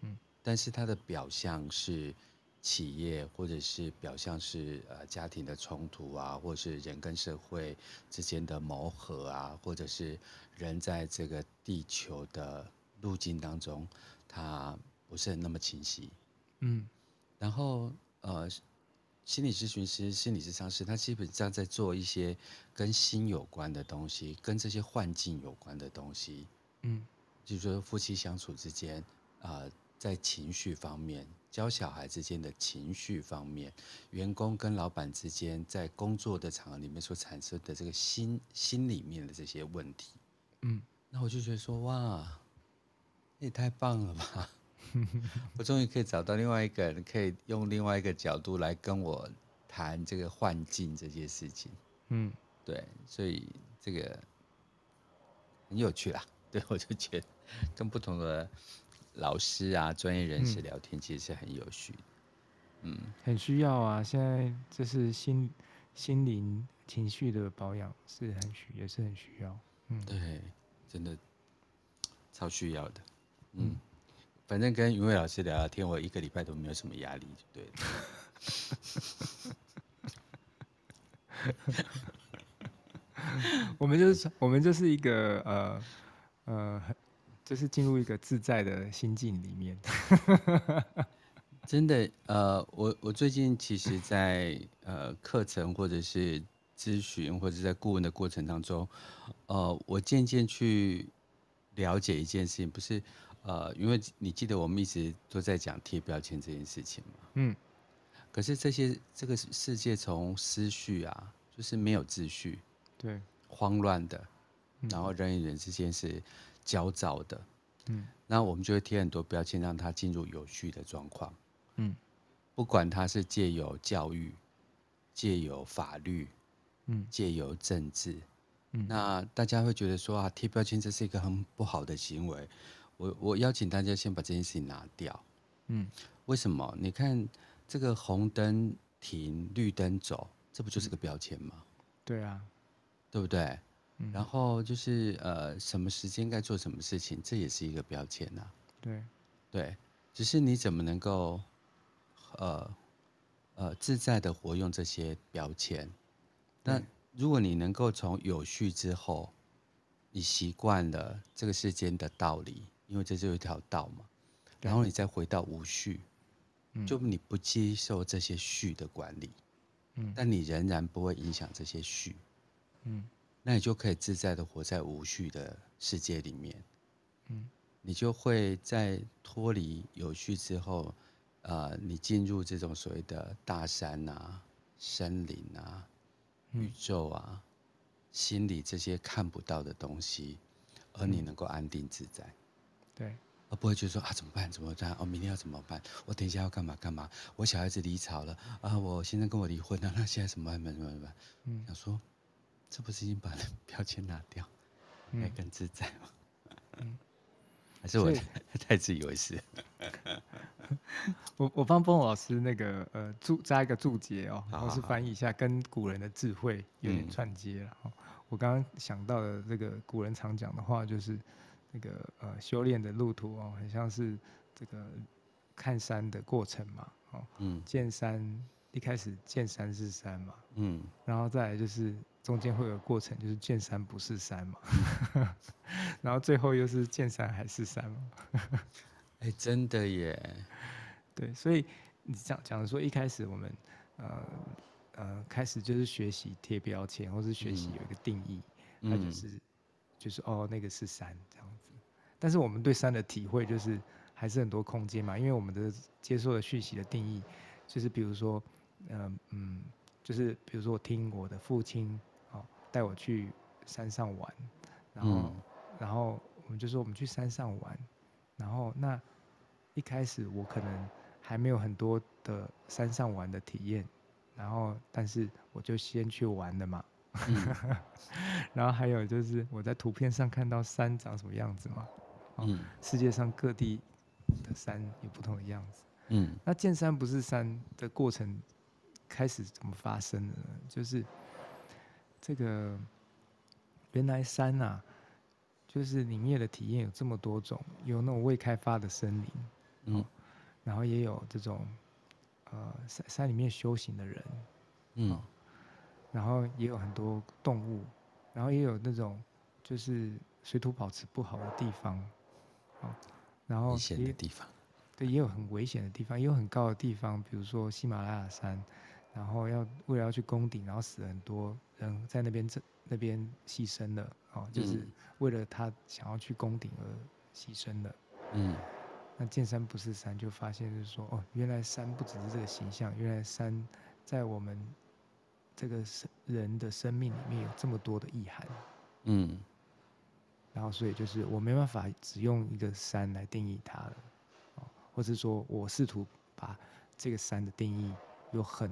[SPEAKER 1] 嗯，但是它的表象是企业，或者是表象是呃家庭的冲突啊，或者是人跟社会之间的磨合啊，或者是人在这个地球的路径当中，它不是很那么清晰，嗯，然后呃，心理咨询师、心理咨商师，他基本上在做一些跟心有关的东西，跟这些幻境有关的东西，嗯。就是说，夫妻相处之间，啊、呃，在情绪方面，教小孩之间的情绪方面，员工跟老板之间，在工作的场合里面所产生的这个心心里面的这些问题，嗯，那我就觉得说，哇，也太棒了吧！我终于可以找到另外一个人，可以用另外一个角度来跟我谈这个幻境这件事情，嗯，对，所以这个很有趣啦。对，我就觉得。跟不同的老师啊、专业人士聊天，其实是很有趣的。嗯，
[SPEAKER 2] 很需要啊。现在这是心心灵情绪的保养，是很需，也是很需要。嗯，
[SPEAKER 1] 对，真的超需要的。嗯，嗯，反正跟云伟老师聊聊天，我一个礼拜都没有什么压力，就对了。
[SPEAKER 2] 我们就是我们就是一个呃呃很。就是进入一个自在的心境里面，
[SPEAKER 1] 真的，呃，我我最近其实在，在呃课程或者是咨询或者在顾问的过程当中，呃，我渐渐去了解一件事情，不是，呃，因为你记得我们一直都在讲贴标签这件事情嘛，嗯，可是这些这个世界从思绪啊，就是没有秩序，
[SPEAKER 2] 对，
[SPEAKER 1] 慌乱的，然后人与人之间是。焦躁的，嗯，那我们就会贴很多标签，让他进入有序的状况，嗯，不管他是借由教育、借由法律，嗯，借由政治，嗯，那大家会觉得说啊，贴标签这是一个很不好的行为。我我邀请大家先把这件事情拿掉，嗯，为什么？你看这个红灯停，绿灯走，这不就是个标签吗？
[SPEAKER 2] 对啊，
[SPEAKER 1] 对不对？然后就是呃，什么时间该做什么事情，这也是一个标签呐、啊。
[SPEAKER 2] 对，
[SPEAKER 1] 对，只是你怎么能够呃呃自在的活用这些标签？那如果你能够从有序之后，你习惯了这个世间的道理，因为这就有一条道嘛。然后你再回到无序，就你不接受这些序的管理，嗯，但你仍然不会影响这些序，嗯。那你就可以自在的活在无序的世界里面，嗯，你就会在脱离有序之后，呃，你进入这种所谓的大山啊、森林啊、宇宙啊、心里这些看不到的东西，而你能够安定自在，
[SPEAKER 2] 对，
[SPEAKER 1] 而不会觉得说啊怎么办怎么办？哦，明天要怎么办？我等一下要干嘛干嘛？我小孩子离巢了啊，我现在跟我离婚了，那现在怎么办？怎么办？怎么办？嗯，想说。这不是已经把标签拿掉，还更自在吗？嗯，还是我 太自以为是？
[SPEAKER 2] 我我帮波老师那个呃注加一个注解哦，然后是翻译一下，跟古人的智慧有点串接了。我我刚刚想到的这个古人常讲的话，就是那个呃修炼的路途哦，很像是这个看山的过程嘛，哦，嗯，见山一开始见山是山嘛，嗯，然后再来就是中间会有过程，就是见山不是山嘛，嗯、然后最后又是见山还是山嘛，
[SPEAKER 1] 哎、欸，真的耶，
[SPEAKER 2] 对，所以你讲讲的说一开始我们呃。呃，开始就是学习贴标签，或是学习有一个定义，那、嗯、就是、嗯、就是哦，那个是山这样子。但是我们对山的体会就是还是很多空间嘛，因为我们的接受的讯息的定义，就是比如说，嗯、呃、嗯，就是比如说我听我的父亲哦带我去山上玩，然后、嗯、然后我们就说我们去山上玩，然后那一开始我可能还没有很多的山上玩的体验。然后，但是我就先去玩了嘛。嗯、然后还有就是我在图片上看到山长什么样子嘛。嗯。世界上各地的山有不同的样子。嗯。那见山不是山的过程开始怎么发生的呢？就是这个原来山啊，就是里面的体验有这么多种，有那种未开发的森林。嗯。然后也有这种。呃，山山里面修行的人，嗯、哦，然后也有很多动物，然后也有那种就是水土保持不好的地方，哦，然后危
[SPEAKER 1] 险的地方，
[SPEAKER 2] 对，也有很危险的地方，也有很高的地方，比如说喜马拉雅山，然后要为了要去攻顶，然后死了很多人在那边这那边牺牲了，哦，就是为了他想要去攻顶而牺牲的，嗯。那见山不是山，就发现就是说，哦，原来山不只是这个形象，原来山在我们这个生人的生命里面有这么多的意涵。嗯。然后，所以就是我没办法只用一个山来定义它了，哦，或者说我试图把这个山的定义有很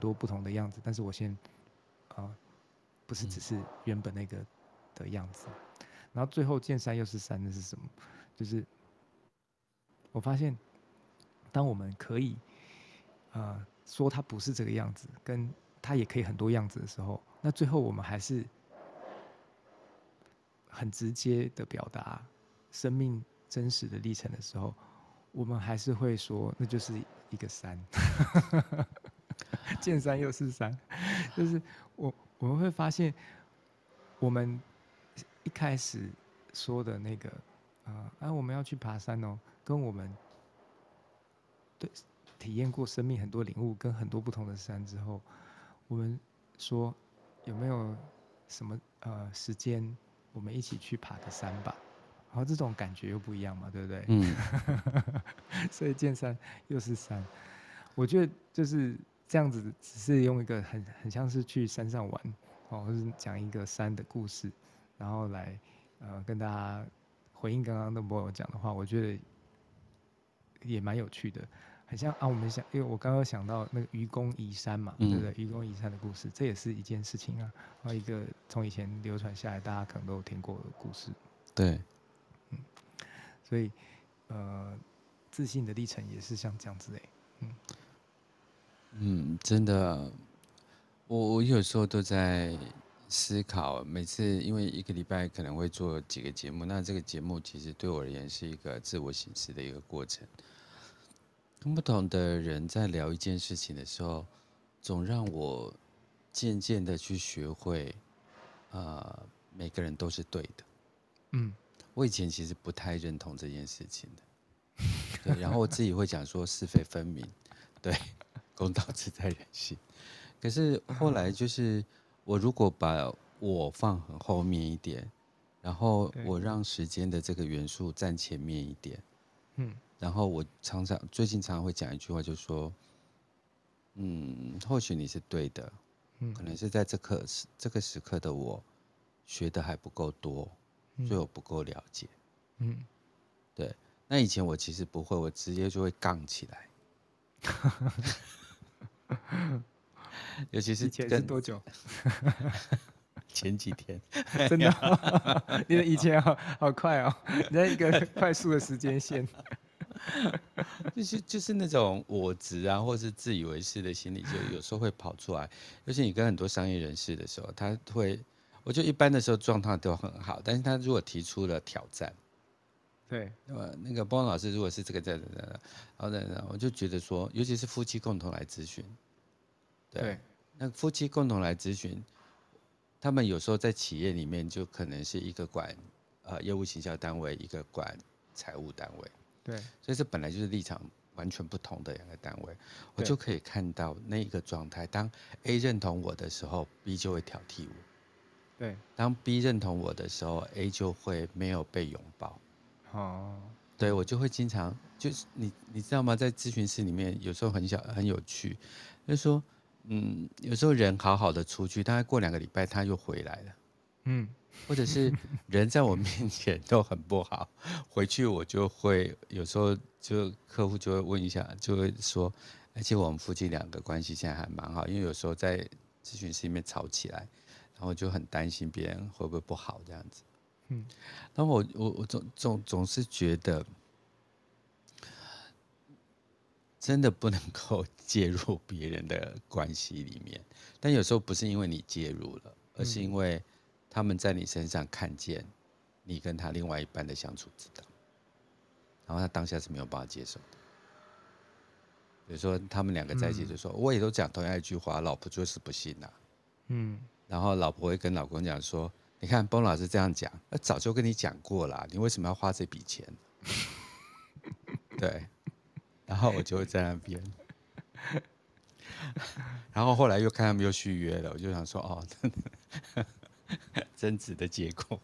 [SPEAKER 2] 多不同的样子，但是我先，啊、呃，不是只是原本那个的样子。然后最后见山又是山，那是什么？就是我发现，当我们可以，呃，说它不是这个样子，跟它也可以很多样子的时候，那最后我们还是很直接的表达生命真实的历程的时候，我们还是会说，那就是一个山，见山又是山，就是我我们会发现，我们一开始说的那个。啊，啊，我们要去爬山哦，跟我们对体验过生命很多领悟，跟很多不同的山之后，我们说有没有什么呃时间，我们一起去爬个山吧？然后这种感觉又不一样嘛，对不对？嗯。所以见山又是山，我觉得就是这样子，只是用一个很很像是去山上玩哦，或是讲一个山的故事，然后来呃跟大家。回应刚刚的朋友讲的话，我觉得也蛮有趣的，很像啊。我们想，因为我刚刚想到那个愚公移山嘛，嗯、对不对？愚公移山的故事，这也是一件事情啊。然后一个从以前流传下来，大家可能都有听过的故事。
[SPEAKER 1] 对，
[SPEAKER 2] 嗯，所以呃，自信的历程也是像这样子诶。嗯，
[SPEAKER 1] 嗯，真的，我我有时候都在。思考每次，因为一个礼拜可能会做几个节目，那这个节目其实对我而言是一个自我省思的一个过程。跟不同的人在聊一件事情的时候，总让我渐渐的去学会，呃，每个人都是对的。嗯，我以前其实不太认同这件事情的，对，然后我自己会讲说是非分明，对，公道自在人心。可是后来就是。我如果把我放很后面一点，然后我让时间的这个元素站前面一点，嗯，然后我常常最近常常会讲一句话，就是说，嗯，或许你是对的，嗯，可能是在这刻这个时刻的我学的还不够多，所以我不够了解，嗯，对。那以前我其实不会，我直接就会杠起来。尤其是
[SPEAKER 2] 前是多久？
[SPEAKER 1] 前几天，
[SPEAKER 2] 真的，你的以前好好快哦，你在一个快速的时间线。
[SPEAKER 1] 就是就是那种我执啊，或是自以为是的心理，就有时候会跑出来。尤其你跟很多商业人士的时候，他会，我觉得一般的时候状态都很好，但是他如果提出了挑战，
[SPEAKER 2] 对，
[SPEAKER 1] 那么那个波老师如果是这个在在在，然后呢，我就觉得说，尤其是夫妻共同来咨询，对，对那夫妻共同来咨询，他们有时候在企业里面就可能是一个管呃业务行销单位，一个管财务单位。
[SPEAKER 2] 对，
[SPEAKER 1] 所以这本来就是立场完全不同的两个单位，我就可以看到那一个状态。当 A 认同我的时候，B 就会挑剔我；
[SPEAKER 2] 对，
[SPEAKER 1] 当 B 认同我的时候，A 就会没有被拥抱。哦，对，我就会经常就是你你知道吗？在咨询室里面，有时候很小很有趣，就是说，嗯，有时候人好好的出去，大概过两个礼拜他又回来了，嗯。或者是人在我面前都很不好，回去我就会有时候就客户就会问一下，就会说，而且我们夫妻两个关系现在还蛮好，因为有时候在咨询室里面吵起来，然后就很担心别人会不会不好这样子。嗯，然后我我我总总总是觉得，真的不能够 介入别人的关系里面，但有时候不是因为你介入了，而是因为。他们在你身上看见你跟他另外一半的相处之道，然后他当下是没有办法接受的。比如说，他们两个在一起就说：“我也都讲同样一句话，老婆就是不信呐。”嗯，然后老婆会跟老公讲说：“你看，崩老师这样讲，那早就跟你讲过了，你为什么要花这笔钱？” 对，然后我就会在那边，然后后来又看他们又续约了，我就想说：“哦。”争执的结果，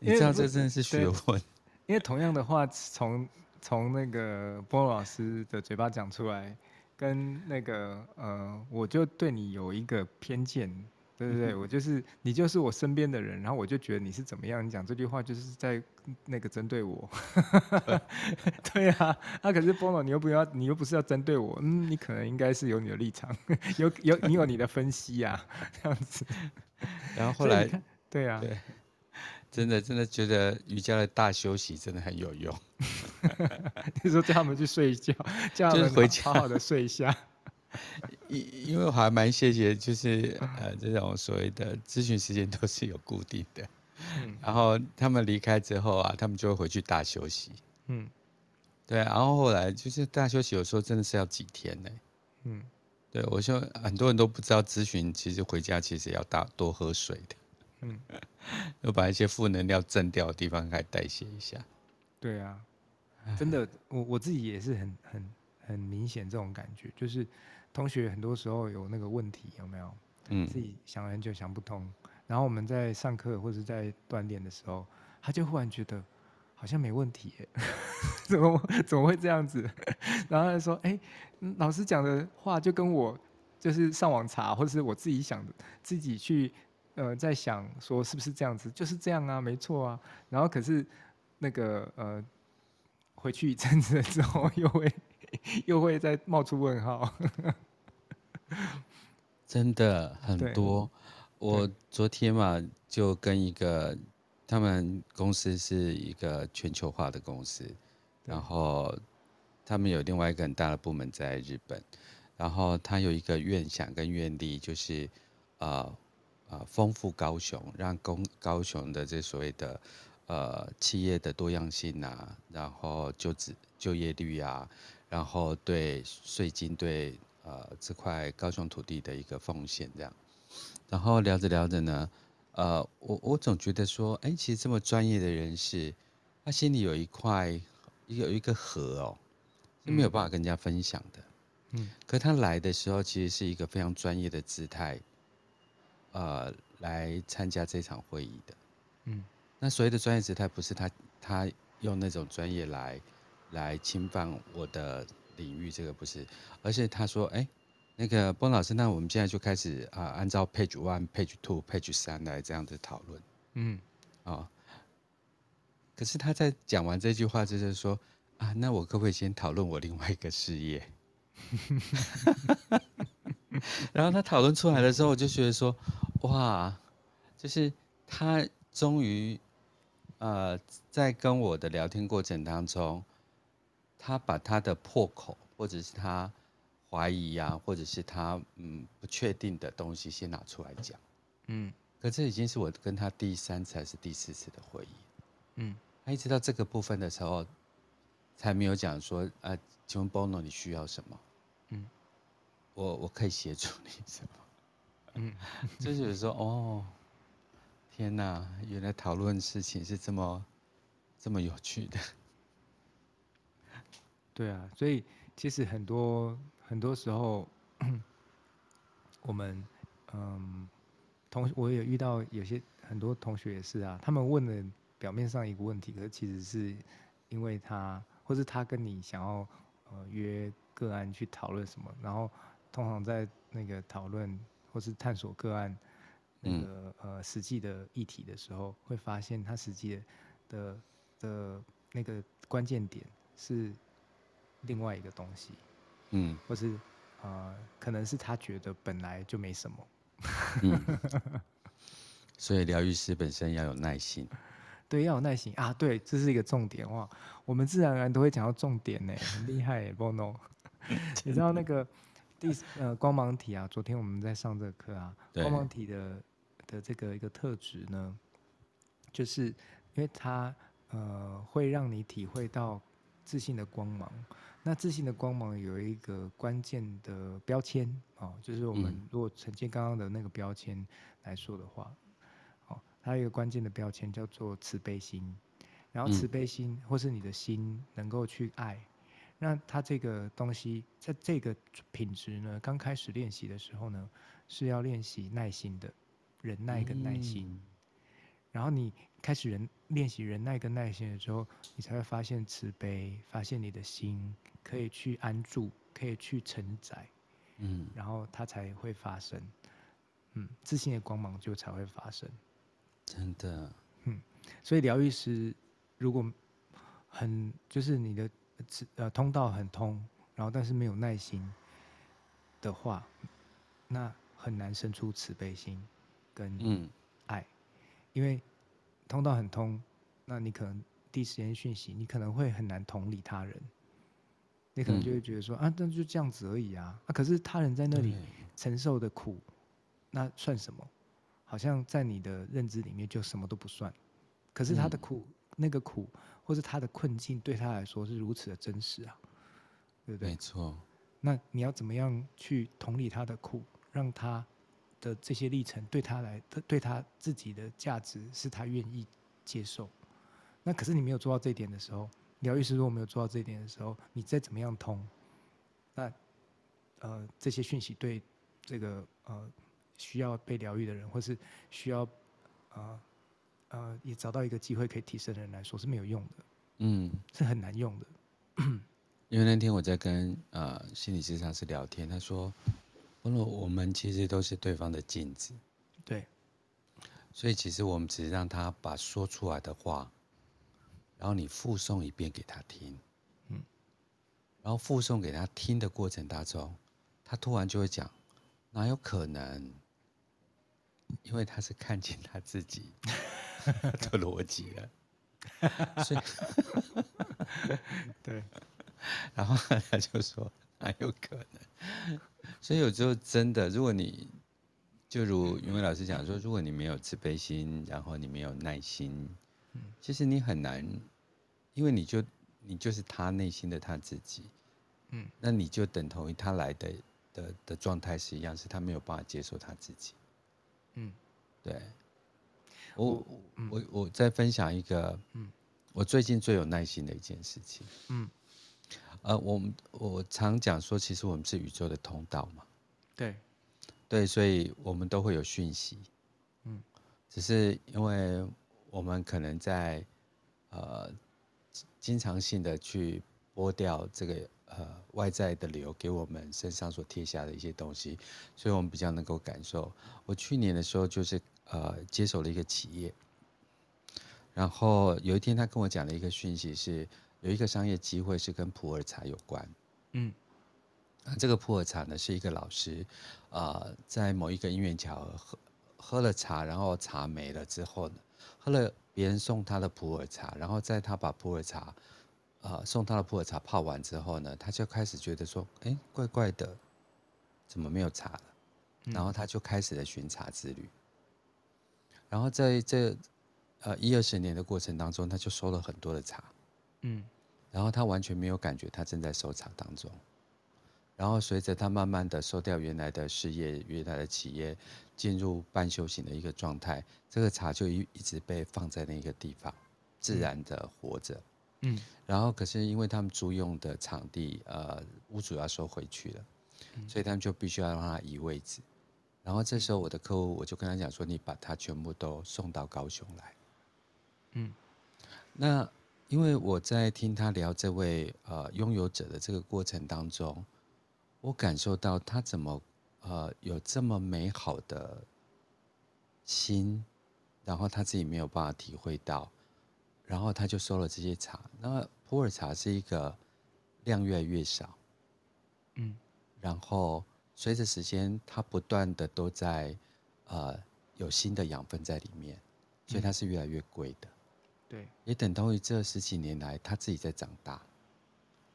[SPEAKER 1] 你知道这真的是学问。
[SPEAKER 2] 因为同样的话，从从那个波老师的嘴巴讲出来，跟那个呃，我就对你有一个偏见。对对对，我就是你，就是我身边的人，然后我就觉得你是怎么样，你讲这句话就是在那个针对我。对啊，那、啊、可是波诺，你又不要，你又不是要针对我，嗯，你可能应该是有你的立场，有有你有你的分析啊，这样子。
[SPEAKER 1] 然后后来，
[SPEAKER 2] 对啊，
[SPEAKER 1] 对，真的真的觉得瑜伽的大休息真的很有用。
[SPEAKER 2] 你说叫他们去睡觉，叫他们回家好好的睡一下。
[SPEAKER 1] 因 因为我还蛮谢谢，就是呃这种所谓的咨询时间都是有固定的，嗯，然后他们离开之后啊，他们就会回去大休息，嗯，对，然后后来就是大休息有时候真的是要几天呢，嗯，对，我说很多人都不知道咨询其实回家其实要大多喝水的，嗯，要把一些负能量震掉的地方开始代谢一下，
[SPEAKER 2] 对啊，真的，我我自己也是很很很明显这种感觉，就是。同学很多时候有那个问题，有没有？嗯，自己想了很久想不通，然后我们在上课或者在锻炼的时候，他就忽然觉得好像没问题，怎么怎么会这样子？然后他说：“哎，老师讲的话就跟我就是上网查，或者是我自己想的，自己去呃在想说是不是这样子？就是这样啊，没错啊。然后可是那个呃回去一阵子之后又会。”又会再冒出问号，
[SPEAKER 1] 真的很多。我昨天嘛，就跟一个他们公司是一个全球化的公司，然后他们有另外一个很大的部门在日本，然后他有一个愿想跟愿力，就是呃呃丰富高雄，让公高雄的这所谓的呃企业的多样性啊，然后就职就业率啊。然后对税金对呃这块高雄土地的一个奉献这样，然后聊着聊着呢，呃我我总觉得说，哎，其实这么专业的人士，他心里有一块有一个核哦，是没有办法跟人家分享的，嗯，可他来的时候其实是一个非常专业的姿态，呃来参加这场会议的，嗯，那所谓的专业姿态不是他他用那种专业来。来侵犯我的领域，这个不是，而是他说：“哎，那个波老师，那我们现在就开始啊，按照 page one、page two、page 三来这样子讨论。”嗯，啊、哦，可是他在讲完这句话，就是说：“啊，那我可不可以先讨论我另外一个事业？” 然后他讨论出来的时候，我就觉得说：“哇，就是他终于呃，在跟我的聊天过程当中，他把他的破口，或者是他怀疑啊，或者是他嗯不确定的东西，先拿出来讲。嗯，可这已经是我跟他第三次还是第四次的会议。嗯，他一直到这个部分的时候，才没有讲说，呃，请问 Bono 你需要什么？嗯，我我可以协助你什么？嗯，就是有时候哦。天呐，原来讨论事情是这么这么有趣的。
[SPEAKER 2] 对啊，所以其实很多很多时候，我们嗯，同我也遇到有些很多同学也是啊，他们问的表面上一个问题，可是其实是因为他或是他跟你想要呃约个案去讨论什么，然后通常在那个讨论或是探索个案。那个呃，实际的议题的时候，会发现他实际的的那个关键点是另外一个东西，嗯，或是呃，可能是他觉得本来就没什么，
[SPEAKER 1] 嗯，所以疗愈师本身要有耐心，
[SPEAKER 2] 对，要有耐心啊，对，这是一个重点哇，我们自然而然都会讲到重点呢，很厉害，Bono，你知道那个第呃光芒体啊，昨天我们在上这个课啊，光芒体的。的这个一个特质呢，就是因为它呃会让你体会到自信的光芒。那自信的光芒有一个关键的标签哦，就是我们如果承接刚刚的那个标签来说的话，哦，它有一个关键的标签叫做慈悲心。然后慈悲心或是你的心能够去爱，那它这个东西在这个品质呢，刚开始练习的时候呢，是要练习耐心的。忍耐跟耐心，嗯、然后你开始人练习忍耐跟耐心的时候，你才会发现慈悲，发现你的心可以去安住，可以去承载，嗯，然后它才会发生，嗯，自信的光芒就才会发生，
[SPEAKER 1] 真的，
[SPEAKER 2] 嗯，所以疗愈师如果很就是你的呃通道很通，然后但是没有耐心的话，那很难生出慈悲心。跟爱，因为通道很通，那你可能第一时间讯息，你可能会很难同理他人，你可能就会觉得说、嗯、啊，那就这样子而已啊，啊，可是他人在那里承受的苦，那算什么？好像在你的认知里面就什么都不算，可是他的苦，嗯、那个苦，或是他的困境，对他来说是如此的真实啊，对不对？
[SPEAKER 1] 没错。
[SPEAKER 2] 那你要怎么样去同理他的苦，让他？的这些历程对他来，他对他自己的价值是他愿意接受。那可是你没有做到这一点的时候，疗愈师如果没有做到这一点的时候，你再怎么样通，那呃这些讯息对这个呃需要被疗愈的人，或是需要呃呃也找到一个机会可以提升的人来说是没有用的。嗯，是很难用的。
[SPEAKER 1] 因为那天我在跟呃心理咨商师聊天，他说。我们其实都是对方的镜子，
[SPEAKER 2] 对，
[SPEAKER 1] 所以其实我们只是让他把说出来的话，然后你复诵一遍给他听，嗯，然后复诵给他听的过程当中，他突然就会讲，哪有可能？因为他是看见他自己 的逻辑了，所以，
[SPEAKER 2] 对，
[SPEAKER 1] 然后他就说，哪有可能？所以有时候真的，如果你就如云伟老师讲说，如果你没有慈悲心，然后你没有耐心，其实你很难，因为你就你就是他内心的他自己，嗯，那你就等同于他来的的的状态是一样，是他没有办法接受他自己，嗯，对，我我我再分享一个，嗯，我最近最有耐心的一件事情，嗯。呃，我们我常讲说，其实我们是宇宙的通道嘛。
[SPEAKER 2] 对，
[SPEAKER 1] 对，所以我们都会有讯息。嗯，只是因为我们可能在呃经常性的去剥掉这个呃外在的流给我们身上所贴下的一些东西，所以我们比较能够感受。我去年的时候就是呃接手了一个企业，然后有一天他跟我讲了一个讯息是。有一个商业机会是跟普洱茶有关，嗯，啊，这个普洱茶呢是一个老师，啊、呃，在某一个因缘巧合喝喝了茶，然后茶没了之后呢，喝了别人送他的普洱茶，然后在他把普洱茶，呃，送他的普洱茶泡完之后呢，他就开始觉得说，哎，怪怪的，怎么没有茶了？然后他就开始了寻茶之旅。然后在这呃一二十年的过程当中，他就收了很多的茶，嗯，然后他完全没有感觉他正在收茶当中。然后随着他慢慢的收掉原来的事业、原来的企业，进入半修行的一个状态，这个茶就一一直被放在那个地方，自然的活着。嗯，然后可是因为他们租用的场地，呃，屋主要收回去了，所以他们就必须要让他移位置。然后这时候我的客户我就跟他讲说：“你把它全部都送到高雄来。”嗯，那因为我在听他聊这位呃拥有者的这个过程当中。我感受到他怎么，呃，有这么美好的心，然后他自己没有办法体会到，然后他就收了这些茶。那普洱茶是一个量越来越少，嗯，然后随着时间，它不断的都在，呃，有新的养分在里面，所以它是越来越贵的。对，也等同于这十几年来，他自己在长大，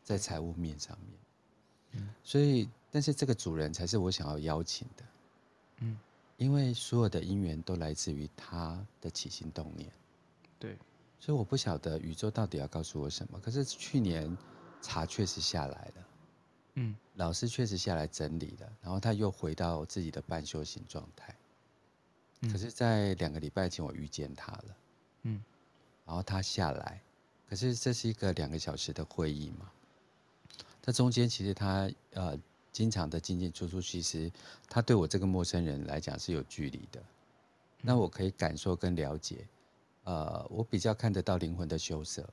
[SPEAKER 1] 在财务面上面。所以，但是这个主人才是我想要邀请的，嗯，因为所有的因缘都来自于他的起心动念，对，所以我不晓得宇宙到底要告诉我什么。可是去年茶确实下来了，嗯，老师确实下来整理了，然后他又回到自己的半修行状态。可是，在两个礼拜前我遇见他了，嗯，然后他下来，可是这是一个两个小时的会议嘛。这中间其实他呃经常的进进出出，其实他对我这个陌生人来讲是有距离的。那我可以感受跟了解，呃，我比较看得到灵魂的羞涩。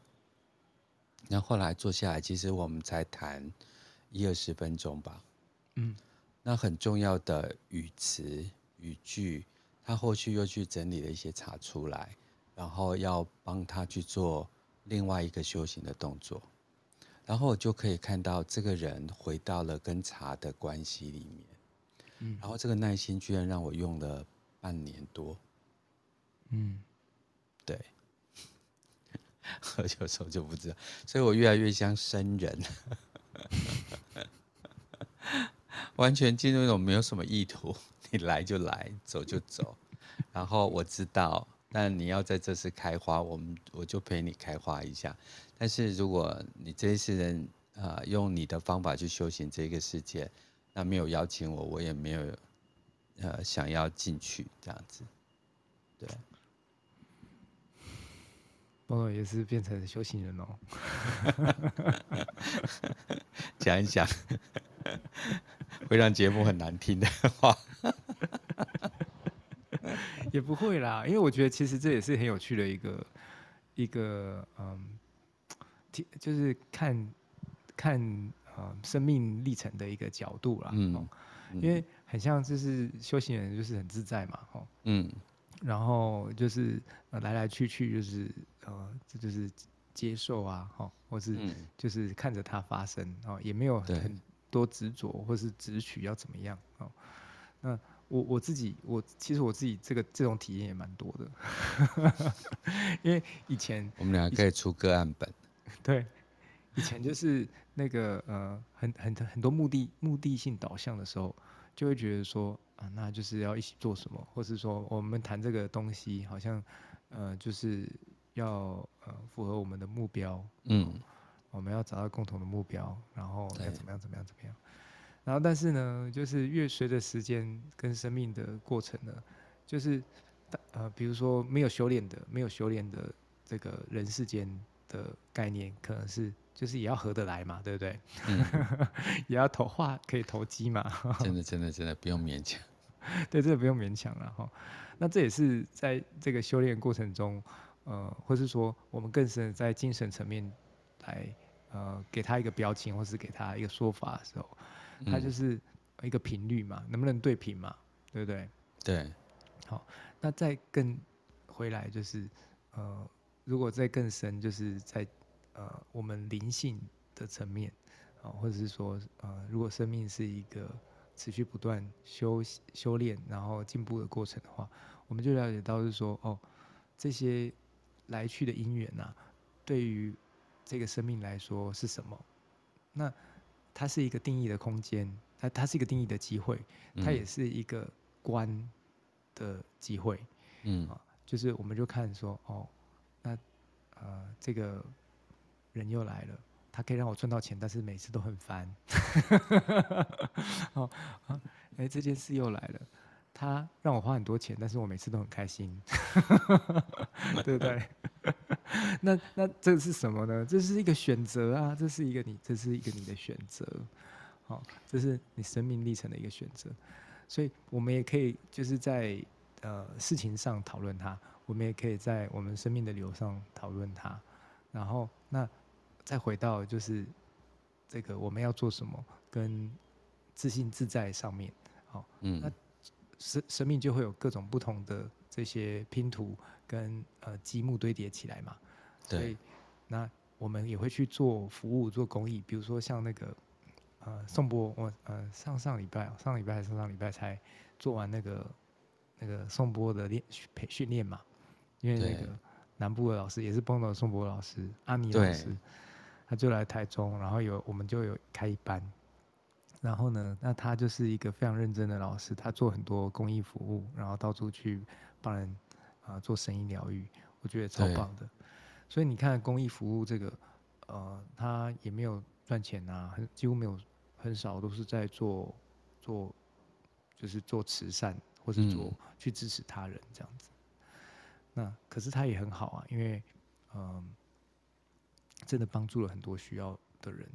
[SPEAKER 1] 那后来坐下来，其实我们才谈一二十分钟吧。嗯，那很重要的语词语句，他后续又去整理了一些查出来，然后要帮他去做另外一个修行的动作。然后我就可以看到这个人回到了跟茶的关系里面，嗯，然后这个耐心居然让我用了半年多，嗯，对，喝酒时候就不知道，所以我越来越像生人，完全进入一种没有什么意图，你来就来，走就走，然后我知道。但你要在这次开花，我们我就陪你开花一下。但是如果你这一世人啊、呃，用你的方法去修行这个世界，那没有邀请我，我也没有呃想要进去这样子。对，
[SPEAKER 2] 波诺也是变成修行人哦。
[SPEAKER 1] 讲一讲会让节目很难听的话。
[SPEAKER 2] 也不会啦，因为我觉得其实这也是很有趣的一个一个嗯，就是看看呃生命历程的一个角度啦。嗯，因为很像就是修行人就是很自在嘛，哦。嗯。然后就是呃来来去去就是呃这就是接受啊，哈，或是就是看着它发生哦，也没有很多执着或是执取要怎么样哦，那。我我自己，我其实我自己这个这种体验也蛮多的，因为以前
[SPEAKER 1] 我们俩可以出个案本，
[SPEAKER 2] 对，以前就是那个呃很很很多目的目的性导向的时候，就会觉得说啊，那就是要一起做什么，或是说我们谈这个东西好像呃就是要呃符合我们的目标，嗯，我们要找到共同的目标，然后要怎么样怎么样怎么样。然后，但是呢，就是越随着时间跟生命的过程呢，就是，呃，比如说没有修炼的，没有修炼的这个人世间的概念，可能是就是也要合得来嘛，对不对？嗯、也要投话可以投机嘛。
[SPEAKER 1] 真的，真的，真的不用勉强。
[SPEAKER 2] 对，这个不用勉强了哈。那这也是在这个修炼过程中，呃，或是说我们更深在精神层面来呃给他一个标签，或是给他一个说法的时候。它就是一个频率嘛，能不能对频嘛，对不对？
[SPEAKER 1] 对。
[SPEAKER 2] 好，那再更回来就是，呃，如果再更深，就是在呃我们灵性的层面，啊，或者是说，呃，如果生命是一个持续不断修修炼，然后进步的过程的话，我们就了解到是说，哦，这些来去的因缘呐、啊，对于这个生命来说是什么？那它是一个定义的空间，它它是一个定义的机会，它也是一个观的机会。嗯啊，就是我们就看说，哦，那呃，这个人又来了。他可以让我赚到钱，但是每次都很烦。哦，哎，这件事又来了，他让我花很多钱，但是我每次都很开心，对不对？那那这是什么呢？这是一个选择啊，这是一个你，这是一个你的选择。好，哦，这是你生命历程的一个选择。所以我们也可以就是在呃事情上讨论它，我们也可以在我们生命的流上讨论它。然后那。再回到就是这个我们要做什么，跟自信自在上面，好，嗯，那生生命就会有各种不同的这些拼图跟呃积木堆叠起来嘛，对，所以那我们也会去做服务做公益，比如说像那个呃宋波，我呃上上礼拜上礼拜还是上上礼拜才做完那个那个宋波的练培训练嘛，因为那个南部的老师也是碰到宋波老师阿尼老师。他就来台中，然后有我们就有开一班，然后呢，那他就是一个非常认真的老师，他做很多公益服务，然后到处去帮人啊、呃、做声音疗愈，我觉得超棒的。所以你看公益服务这个，呃，他也没有赚钱啊，很几乎没有很少都是在做做，就是做慈善或者做、嗯、去支持他人这样子。那可是他也很好啊，因为嗯。呃真的帮助了很多需要的人，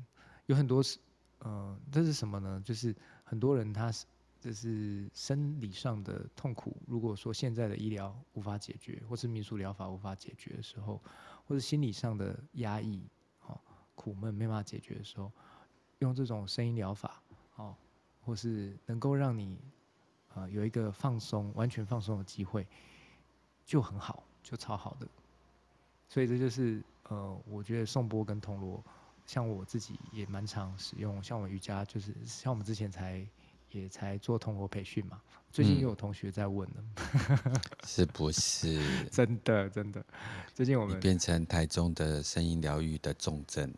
[SPEAKER 2] 有很多是，呃，这是什么呢？就是很多人他是，就是生理上的痛苦，如果说现在的医疗无法解决，或是民俗疗法无法解决的时候，或是心理上的压抑，哦，苦闷没办法解决的时候，用这种声音疗法，哦，或是能够让你，呃，有一个放松、完全放松的机会，就很好，就超好的。所以这就是。呃，我觉得颂钵跟铜锣，像我自己也蛮常使用。像我瑜伽，就是像我们之前才也才做铜锣培训嘛。最近又有同学在问了，
[SPEAKER 1] 嗯、是不是？
[SPEAKER 2] 真的真的，最近我们
[SPEAKER 1] 变成台中的声音疗愈的重症。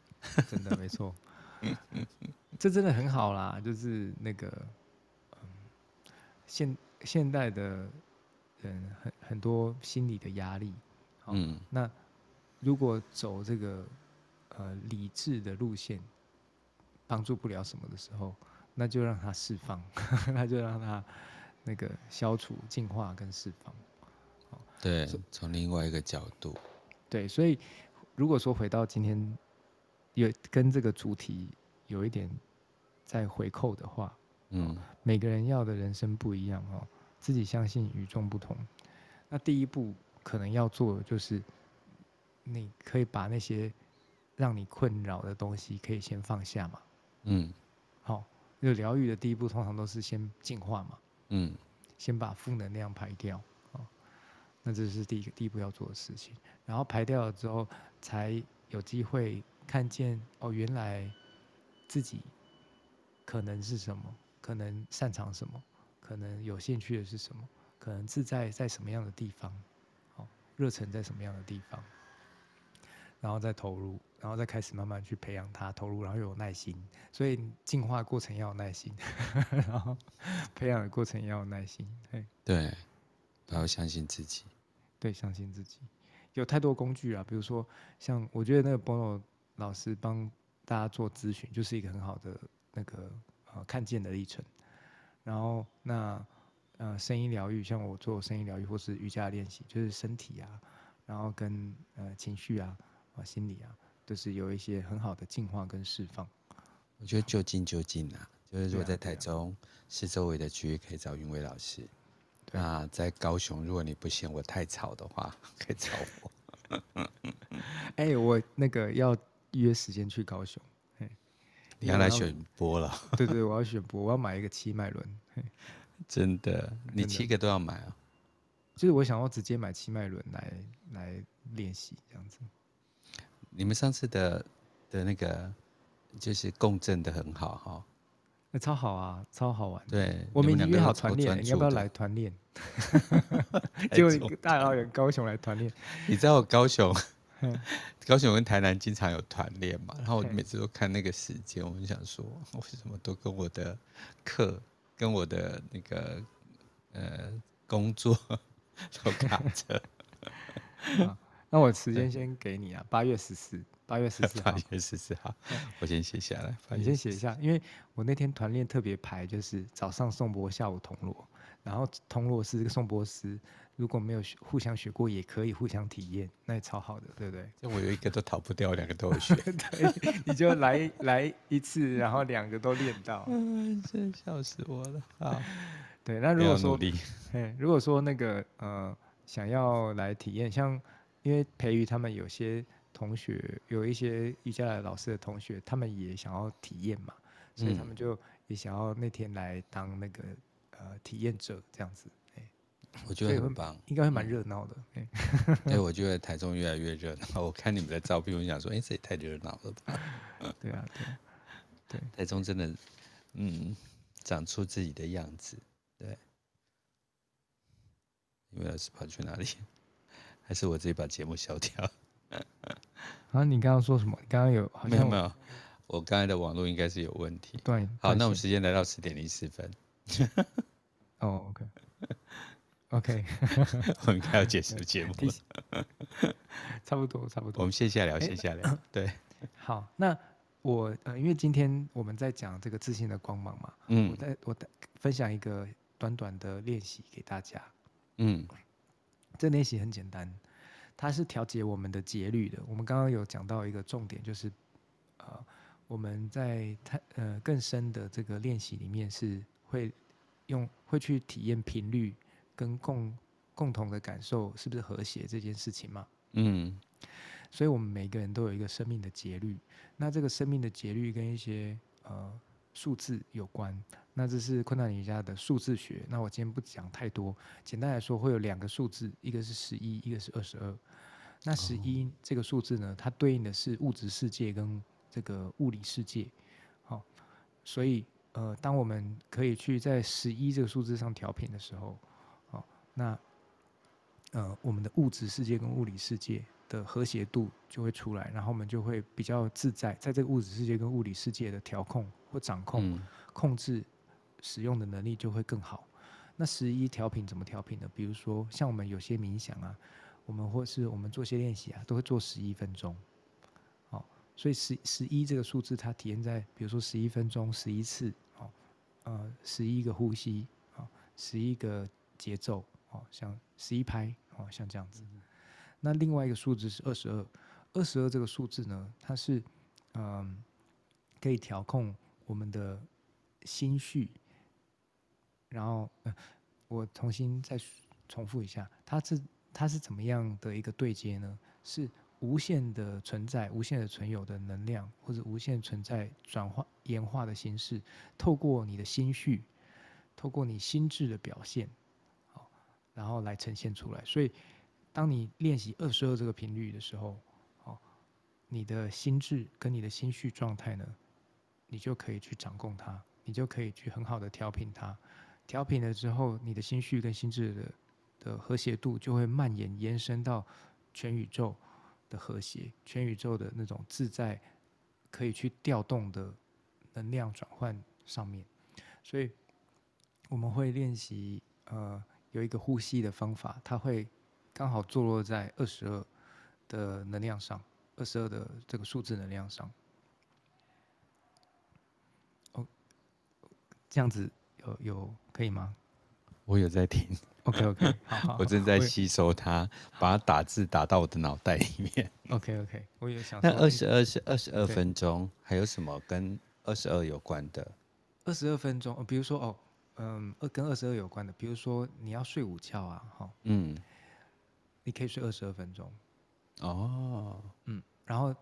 [SPEAKER 2] 真的没错，这真的很好啦。就是那个，嗯，现现代的人很很多心理的压力，嗯，那。如果走这个呃理智的路线，帮助不了什么的时候，那就让它释放，那就让它那个消除、净化跟释放。
[SPEAKER 1] 对，从另外一个角度。
[SPEAKER 2] 对，所以如果说回到今天，有跟这个主题有一点再回扣的话，嗯，每个人要的人生不一样哦，自己相信与众不同。那第一步可能要做的就是。你可以把那些让你困扰的东西，可以先放下嘛。嗯，好，就疗愈的第一步，通常都是先净化嘛。嗯，先把负能量排掉。哦，那这是第一个第一步要做的事情。然后排掉了之后，才有机会看见哦，原来自己可能是什么，可能擅长什么，可能有兴趣的是什么，可能自在在什么样的地方，哦，热忱在什么样的地方。然后再投入，然后再开始慢慢去培养它，投入，然后又有耐心，所以进化过程要有耐心，然后培养的过程也要有耐心，对，
[SPEAKER 1] 对，然后相信自己，
[SPEAKER 2] 对，相信自己，有太多工具啊，比如说像我觉得那个 Bono 老师帮大家做咨询，就是一个很好的那个呃看见的历程，然后那呃声音疗愈，像我做声音疗愈或是瑜伽练习，就是身体啊，然后跟呃情绪啊。心理啊，都、就是有一些很好的净化跟释放。
[SPEAKER 1] 我觉得就近就近啊，就是如果在台中市周围的区域可以找云伟老师。那在高雄，如果你不嫌我太吵的话，可以找我。
[SPEAKER 2] 哎、欸，我那个要约时间去高雄。
[SPEAKER 1] 你要来选播了？
[SPEAKER 2] 对，对对，我要选播，我要买一个七脉轮。
[SPEAKER 1] 真的，你七个都要买啊？
[SPEAKER 2] 就是我想要直接买七脉轮来来练习这样子。
[SPEAKER 1] 你们上次的的那个就是共振的很好哈，
[SPEAKER 2] 那超好啊，超好玩。
[SPEAKER 1] 对，
[SPEAKER 2] 我们已经约好团练，你要不要来团练？结果大老远高雄来团练。
[SPEAKER 1] 你知道我高雄，高雄跟台南经常有团练嘛？然后我每次都看那个时间，我就想说，为什么都跟我的课、跟我的那个呃工作 都卡着？
[SPEAKER 2] 那我时间先给你啊，八月十四，八月十四 号，
[SPEAKER 1] 八月十四号，我先写下来。
[SPEAKER 2] 你先写一下，因为我那天团练特别排，就是早上颂钵，下午铜锣，然后铜锣师、颂钵师如果没有互相学过，也可以互相体验，那也超好的，对不对？
[SPEAKER 1] 就我有一个都逃不掉，两个都有 学，
[SPEAKER 2] 对，你就来来一次，然后两个都练到，
[SPEAKER 1] 嗯，真笑死我了啊！
[SPEAKER 2] 对，那如果说，哎，如果说那个呃，想要来体验，像。因为培育他们有些同学，有一些瑜伽的老师的同学，他们也想要体验嘛，所以他们就也想要那天来当那个呃体验者这样子。
[SPEAKER 1] 我觉得很棒，
[SPEAKER 2] 应该会蛮热闹的。
[SPEAKER 1] 对，我觉得台中越来越热闹。我看你们的照片，我想说，哎，这也太热闹了吧？
[SPEAKER 2] 对啊，对，对，
[SPEAKER 1] 台中真的，嗯，长出自己的样子。对，因为是跑去哪里？还是我自己把节目消掉。
[SPEAKER 2] 啊，你刚刚说什么？刚刚有好像
[SPEAKER 1] 没有没有，我刚才的网络应该是有问题。
[SPEAKER 2] 对，
[SPEAKER 1] 好，那我们时间来到十点零四分。
[SPEAKER 2] 哦，OK，OK，
[SPEAKER 1] 我们该要结束节目了。
[SPEAKER 2] 差不多，差不多。
[SPEAKER 1] 我们线下聊，线下聊。对，
[SPEAKER 2] 好，那我呃，因为今天我们在讲这个自信的光芒嘛，嗯，我在我分享一个短短的练习给大家，嗯。这练习很简单，它是调节我们的节律的。我们刚刚有讲到一个重点，就是，呃，我们在太呃更深的这个练习里面是会用会去体验频率跟共共同的感受是不是和谐这件事情嘛？嗯，所以我们每个人都有一个生命的节律，那这个生命的节律跟一些呃。数字有关，那这是昆达里瑜伽的数字学。那我今天不讲太多，简单来说，会有两个数字，一个是十一，一个是二十二。那十一这个数字呢，它对应的是物质世界跟这个物理世界。好，所以呃，当我们可以去在十一这个数字上调频的时候，好，那呃，我们的物质世界跟物理世界的和谐度就会出来，然后我们就会比较自在，在这个物质世界跟物理世界的调控。或掌控、控制、使用的能力就会更好。那十一调频怎么调频呢？比如说，像我们有些冥想啊，我们或是我们做些练习啊，都会做十一分钟。哦，所以十十一这个数字，它体现在比如说十一分钟、十一次，哦，呃，十一个呼吸，啊，十一个节奏，哦，像十一拍，哦，像这样子。那另外一个数字是二十二，二十二这个数字呢，它是嗯，可以调控。我们的心绪，然后，我重新再重复一下，它是它是怎么样的一个对接呢？是无限的存在、无限的存有的能量，或者无限存在转化演化的形式，透过你的心绪，透过你心智的表现，好，然后来呈现出来。所以，当你练习二十二这个频率的时候，好，你的心智跟你的心绪状态呢？你就可以去掌控它，你就可以去很好的调频它，调频了之后，你的心绪跟心智的的和谐度就会蔓延延伸到全宇宙的和谐，全宇宙的那种自在，可以去调动的能量转换上面。所以我们会练习，呃，有一个呼吸的方法，它会刚好坐落在二十二的能量上，二十二的这个数字能量上。哦这样子有有可以吗？
[SPEAKER 1] 我有在听。
[SPEAKER 2] OK OK，好，好，
[SPEAKER 1] 我正在吸收它，把它打字打到我的脑袋里面。
[SPEAKER 2] OK OK，我有想。
[SPEAKER 1] 那二十二是二十二分钟，还有什么跟二十二有关的？
[SPEAKER 2] 二十二分钟，比如说哦，嗯，二跟二十二有关的，比如说你要睡午觉啊，哈，嗯，你可以睡二十二分钟。哦，嗯，然后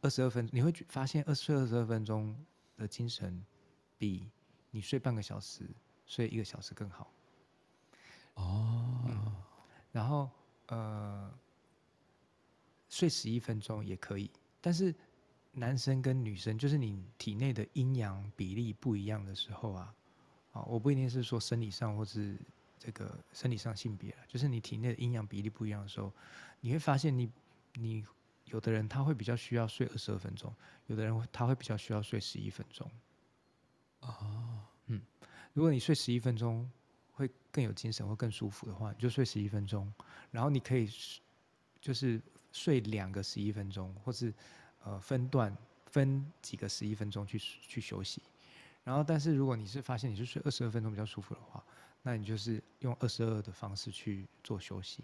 [SPEAKER 2] 二十二分，你会发现二睡二十二分钟的精神比。你睡半个小时，睡一个小时更好。哦、嗯，然后呃，睡十一分钟也可以，但是男生跟女生，就是你体内的阴阳比例不一样的时候啊，啊，我不一定是说生理上或是这个生理上性别，就是你体内的阴阳比例不一样的时候，你会发现你你有的人他会比较需要睡二十二分钟，有的人他会比较需要睡十一分钟。
[SPEAKER 1] 哦，
[SPEAKER 2] 嗯，如果你睡十一分钟会更有精神，会更舒服的话，你就睡十一分钟，然后你可以就是睡两个十一分钟，或是。呃，分段分几个十一分钟去去休息，然后，但是如果你是发现你是睡二十二分钟比较舒服的话，那你就是用二十二的方式去做休息。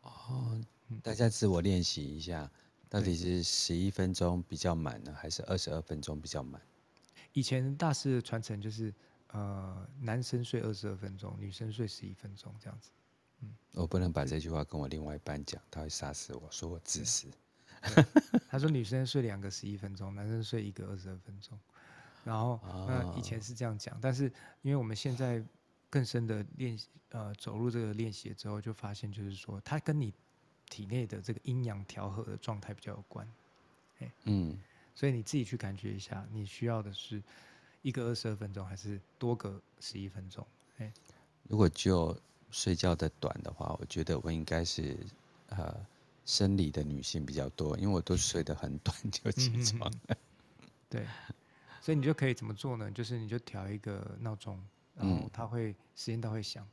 [SPEAKER 1] 哦，大家自我练习一下，到底是十一分钟比较满呢，还是二十二分钟比较满？
[SPEAKER 2] 以前大师的传承就是，呃，男生睡二十二分钟，女生睡十一分钟这样子。
[SPEAKER 1] 嗯，我不能把这句话跟我另外一半讲，他会杀死我，说我自私。
[SPEAKER 2] 他说：“女生睡两个十一分钟，男生睡一个二十二分钟。然后，那以前是这样讲，但是因为我们现在更深的练习，呃，走入这个练习之后，就发现就是说，它跟你体内的这个阴阳调和的状态比较有关。
[SPEAKER 1] 嗯，
[SPEAKER 2] 所以你自己去感觉一下，你需要的是一个二十二分钟，还是多个十一分钟？
[SPEAKER 1] 如果就睡觉的短的话，我觉得我应该是呃。”生理的女性比较多，因为我都睡得很短就起床了。
[SPEAKER 2] 嗯、对，所以你就可以怎么做呢？就是你就调一个闹钟，然后它会、嗯、时间到会响，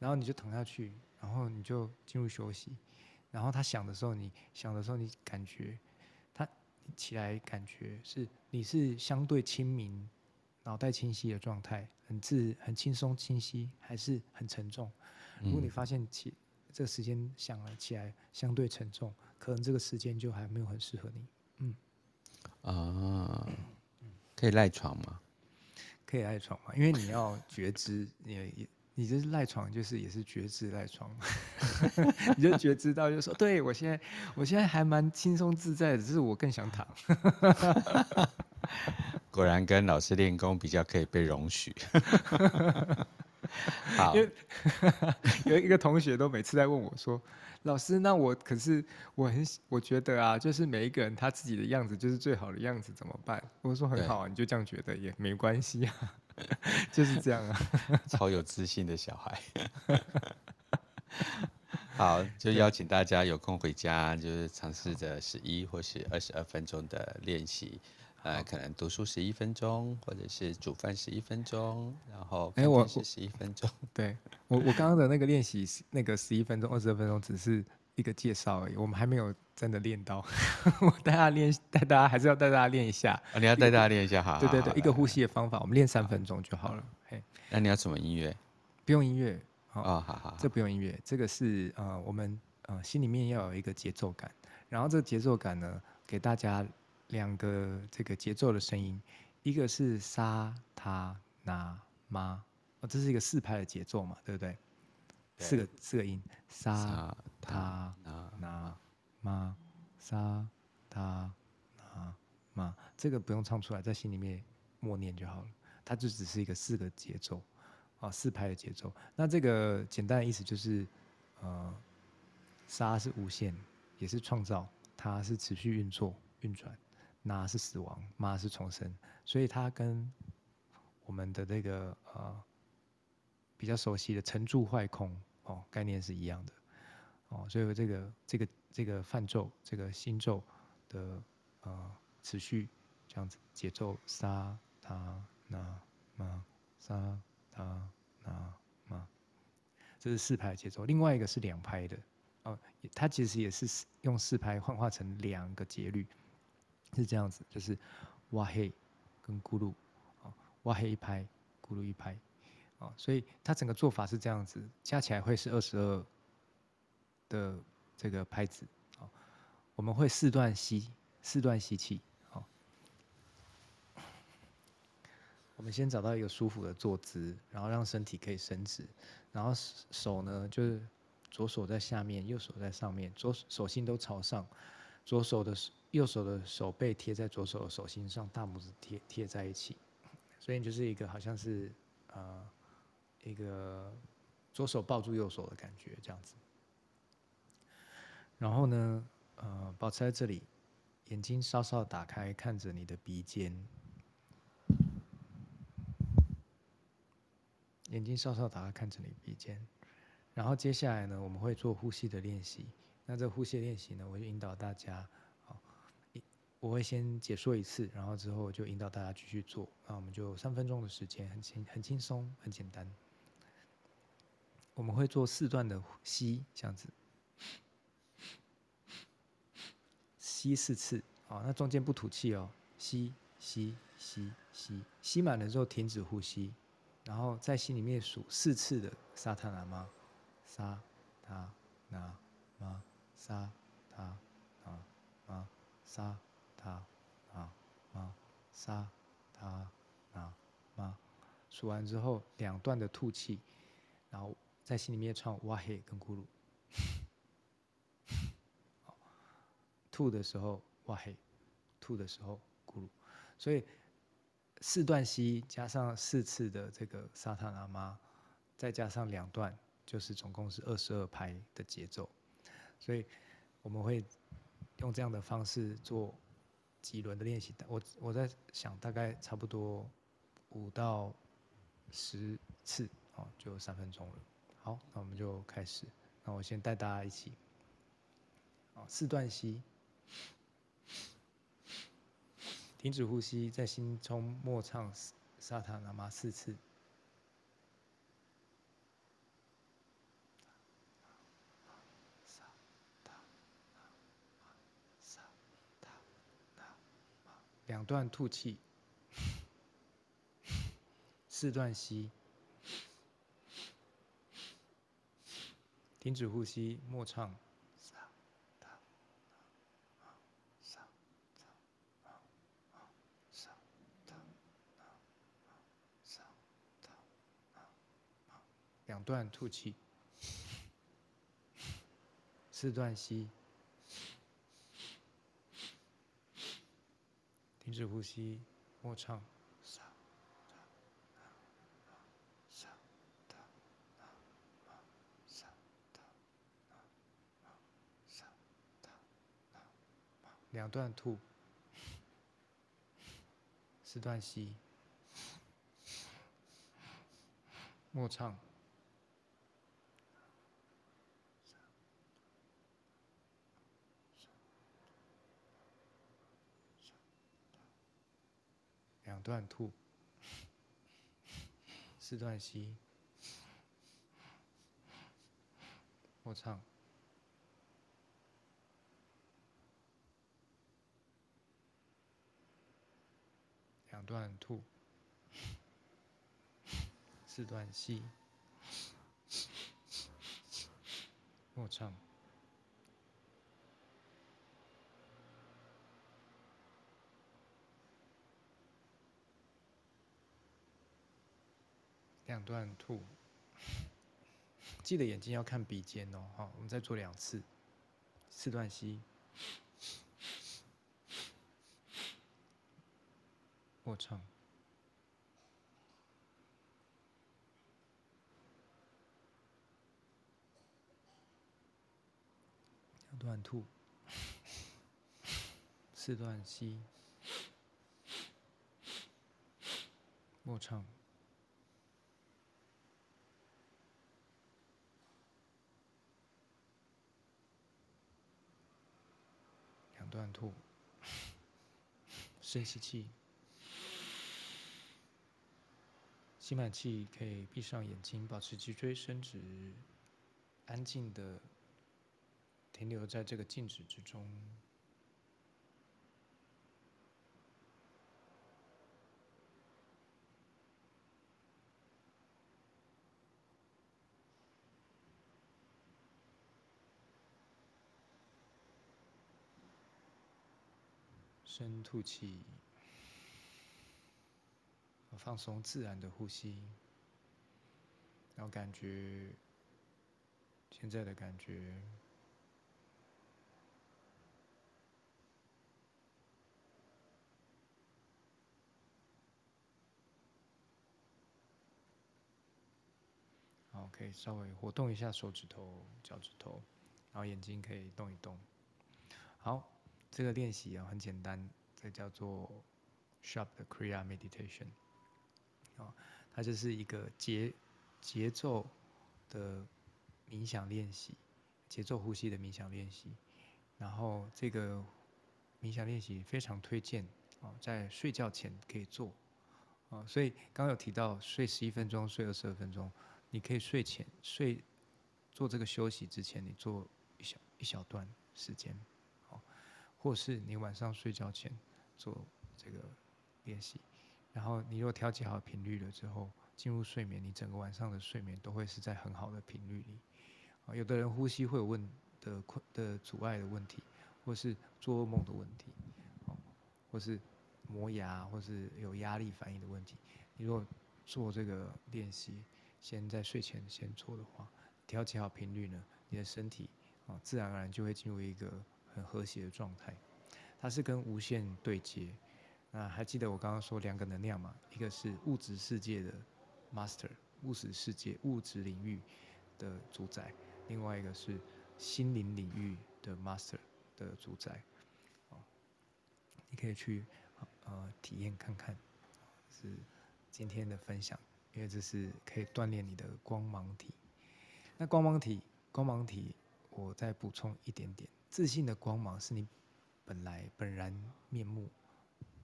[SPEAKER 2] 然后你就躺下去，然后你就进入休息。然后它响的时候，你响的时候，你感觉它起来，感觉是你是相对清明、脑袋清晰的状态，很自很轻松清晰，还是很沉重？如果你发现起。这个时间想了起来相对沉重，可能这个时间就还没有很适合你。嗯，
[SPEAKER 1] 啊，可以赖床吗？
[SPEAKER 2] 可以赖床吗？因为你要觉知，你你这是赖床，就是也是觉知赖床，你就觉知到，就说对我现在我现在还蛮轻松自在的，只是我更想躺。
[SPEAKER 1] 果然跟老师练功比较可以被容许。好，
[SPEAKER 2] 因为有一个同学都每次在问我说：“老师，那我可是我很我觉得啊，就是每一个人他自己的样子就是最好的样子，怎么办？”我说：“很好啊，你就这样觉得也没关系啊，就是这样啊。”
[SPEAKER 1] 超有自信的小孩。好，就邀请大家有空回家，就是尝试着十一或是二十二分钟的练习。呃，可能读书十一分钟，或者是煮饭十一分钟，然后哎，我是十一分钟。
[SPEAKER 2] 对我，我刚刚的那个练习，那个十一分钟、二十二分钟，只是一个介绍而已，我们还没有真的练到。我带大家练，带大家还是要带大家练一下。
[SPEAKER 1] 哦，你要带大家练一下哈。
[SPEAKER 2] 对对对，一个呼吸的方法，我们练三分钟就好了。嘿，
[SPEAKER 1] 那你要什么音乐？
[SPEAKER 2] 不用音乐。
[SPEAKER 1] 哦，好好，
[SPEAKER 2] 这不用音乐，这个是呃，我们呃心里面要有一个节奏感，然后这个节奏感呢，给大家。两个这个节奏的声音，一个是沙他那妈，哦，这是一个四拍的节奏嘛，对不对？对四个四个音，沙他那妈，沙他那妈，这个不用唱出来，在心里面默念就好了。它就只是一个四个节奏，啊，四拍的节奏。那这个简单的意思就是，呃，沙是无限，也是创造，它是持续运作运转。那是死亡，妈是重生，所以它跟我们的这个呃比较熟悉的成住坏空哦概念是一样的哦，所以这个这个这个泛咒这个心咒的呃持续这样子节奏，沙他那妈沙他那妈，这是四拍节奏。另外一个是两拍的哦，它其实也是用四拍幻化成两个节律。是这样子，就是哇嘿跟咕噜，啊哇嘿一拍，咕噜一拍，啊，所以它整个做法是这样子，加起来会是二十二的这个拍子，啊，我们会四段吸，四段吸气，好，我们先找到一个舒服的坐姿，然后让身体可以伸直，然后手呢就是左手在下面，右手在上面，左手心都朝上，左手的。右手的手背贴在左手的手心上，大拇指贴贴在一起，所以就是一个好像是呃一个左手抱住右手的感觉这样子。然后呢，呃，保持在这里眼睛稍稍打开，看着你的鼻尖。眼睛稍稍打开，看着你鼻尖。然后接下来呢，我们会做呼吸的练习。那这呼吸练习呢，我就引导大家。好，我会先解说一次，然后之后就引导大家继续做。那我们就三分钟的时间，很轻、很轻松、很简单。我们会做四段的吸，这样子。吸四次，好，那中间不吐气哦。吸吸吸吸，吸满了之后停止呼吸，然后在心里面数四次的沙他那玛，萨他那玛，萨他那玛，萨他那玛，萨他那玛。数完之后，两段的吐气，然后在心里面唱哇嘿跟咕噜。吐的时候哇嘿，吐的时候咕噜，所以四段吸加上四次的这个萨他那玛，再加上两段，就是总共是二十二拍的节奏。所以我们会用这样的方式做几轮的练习。我我在想，大概差不多五到十次哦，就三分钟了。好，那我们就开始。那我先带大家一起，四段吸。停止呼吸，在心中默唱萨塔那玛四次。两段吐气，四段吸，停止呼吸，默唱。两段吐气，四段吸，停止呼吸，默唱。两段吐，四段吸，默唱。两段吐，四段吸，默唱。两段吐，四段吸，默唱。两段吐，记得眼睛要看鼻尖哦。好，我们再做两次，四段吸，默唱。两段吐，四段吸，默唱。断吐，深吸气，吸满气可以闭上眼睛，保持脊椎伸直，安静的停留在这个静止之中。深吐气，放松自然的呼吸，然后感觉现在的感觉。好，可以稍微活动一下手指头、脚趾头，然后眼睛可以动一动。好。这个练习啊很简单，这叫做 Sharp 的 Kriya Meditation，哦，它就是一个节节奏的冥想练习，节奏呼吸的冥想练习。然后这个冥想练习非常推荐哦，在睡觉前可以做，啊，所以刚刚有提到睡十一分钟、睡二十二分钟，你可以睡前睡做这个休息之前，你做一小一小段时间。或是你晚上睡觉前做这个练习，然后你若调节好频率了之后，进入睡眠，你整个晚上的睡眠都会是在很好的频率里。啊，有的人呼吸会有问的困的阻碍的问题，或是做噩梦的问题，或是磨牙，或是有压力反应的问题。你若做这个练习，先在睡前先做的话，调节好频率呢，你的身体啊，自然而然就会进入一个。很和谐的状态，它是跟无限对接。那还记得我刚刚说两个能量吗？一个是物质世界的 master，物质世界、物质领域的主宰；另外一个是心灵领域的 master 的主宰。哦你可以去呃体验看看，是今天的分享，因为这是可以锻炼你的光芒体。那光芒体，光芒体，我再补充一点点。自信的光芒是你本来本然面目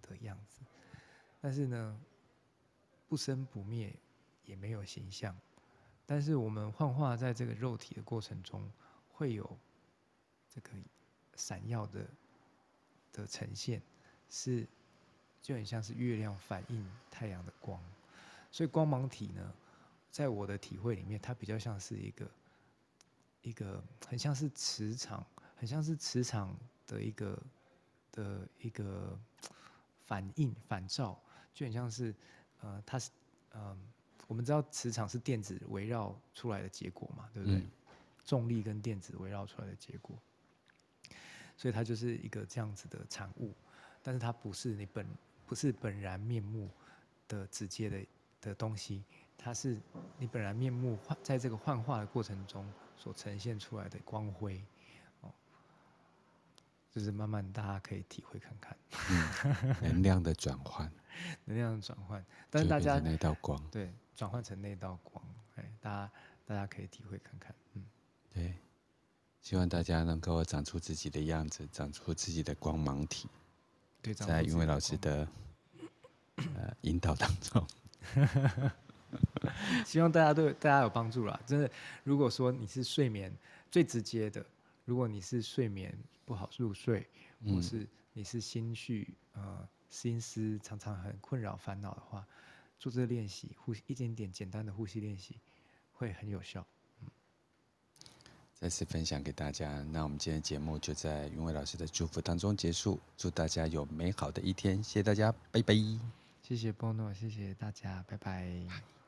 [SPEAKER 2] 的样子，但是呢，不生不灭，也没有形象。但是我们幻化在这个肉体的过程中，会有这个闪耀的的呈现，是就很像是月亮反映太阳的光。所以光芒体呢，在我的体会里面，它比较像是一个一个很像是磁场。很像是磁场的一个的一个反应反照，就很像是呃，它是呃，我们知道磁场是电子围绕出来的结果嘛，对不对？嗯、重力跟电子围绕出来的结果，所以它就是一个这样子的产物，但是它不是你本不是本然面目的直接的的东西，它是你本然面目幻在这个幻化的过程中所呈现出来的光辉。就是慢慢大家可以体会看看，
[SPEAKER 1] 嗯，能量的转换，
[SPEAKER 2] 能量的转换，但是大家
[SPEAKER 1] 那道光，
[SPEAKER 2] 对，转换成那道光，哎，大家大家可以体会看看，嗯，
[SPEAKER 1] 对，希望大家能够长出自己的样子，长出自己的光芒体，
[SPEAKER 2] 对，
[SPEAKER 1] 在云伟老师的呃引导当中，
[SPEAKER 2] 希望大家对大家有帮助啦。真的，如果说你是睡眠最直接的，如果你是睡眠。不好入睡，或是你是心绪呃心思常常很困扰烦恼的话，做这个练习，呼吸一点点简单的呼吸练习，会很有效。嗯，
[SPEAKER 1] 再次分享给大家，那我们今天节目就在云伟老师的祝福当中结束，祝大家有美好的一天，谢谢大家，拜拜。
[SPEAKER 2] 谢谢波诺，谢谢大家，拜拜。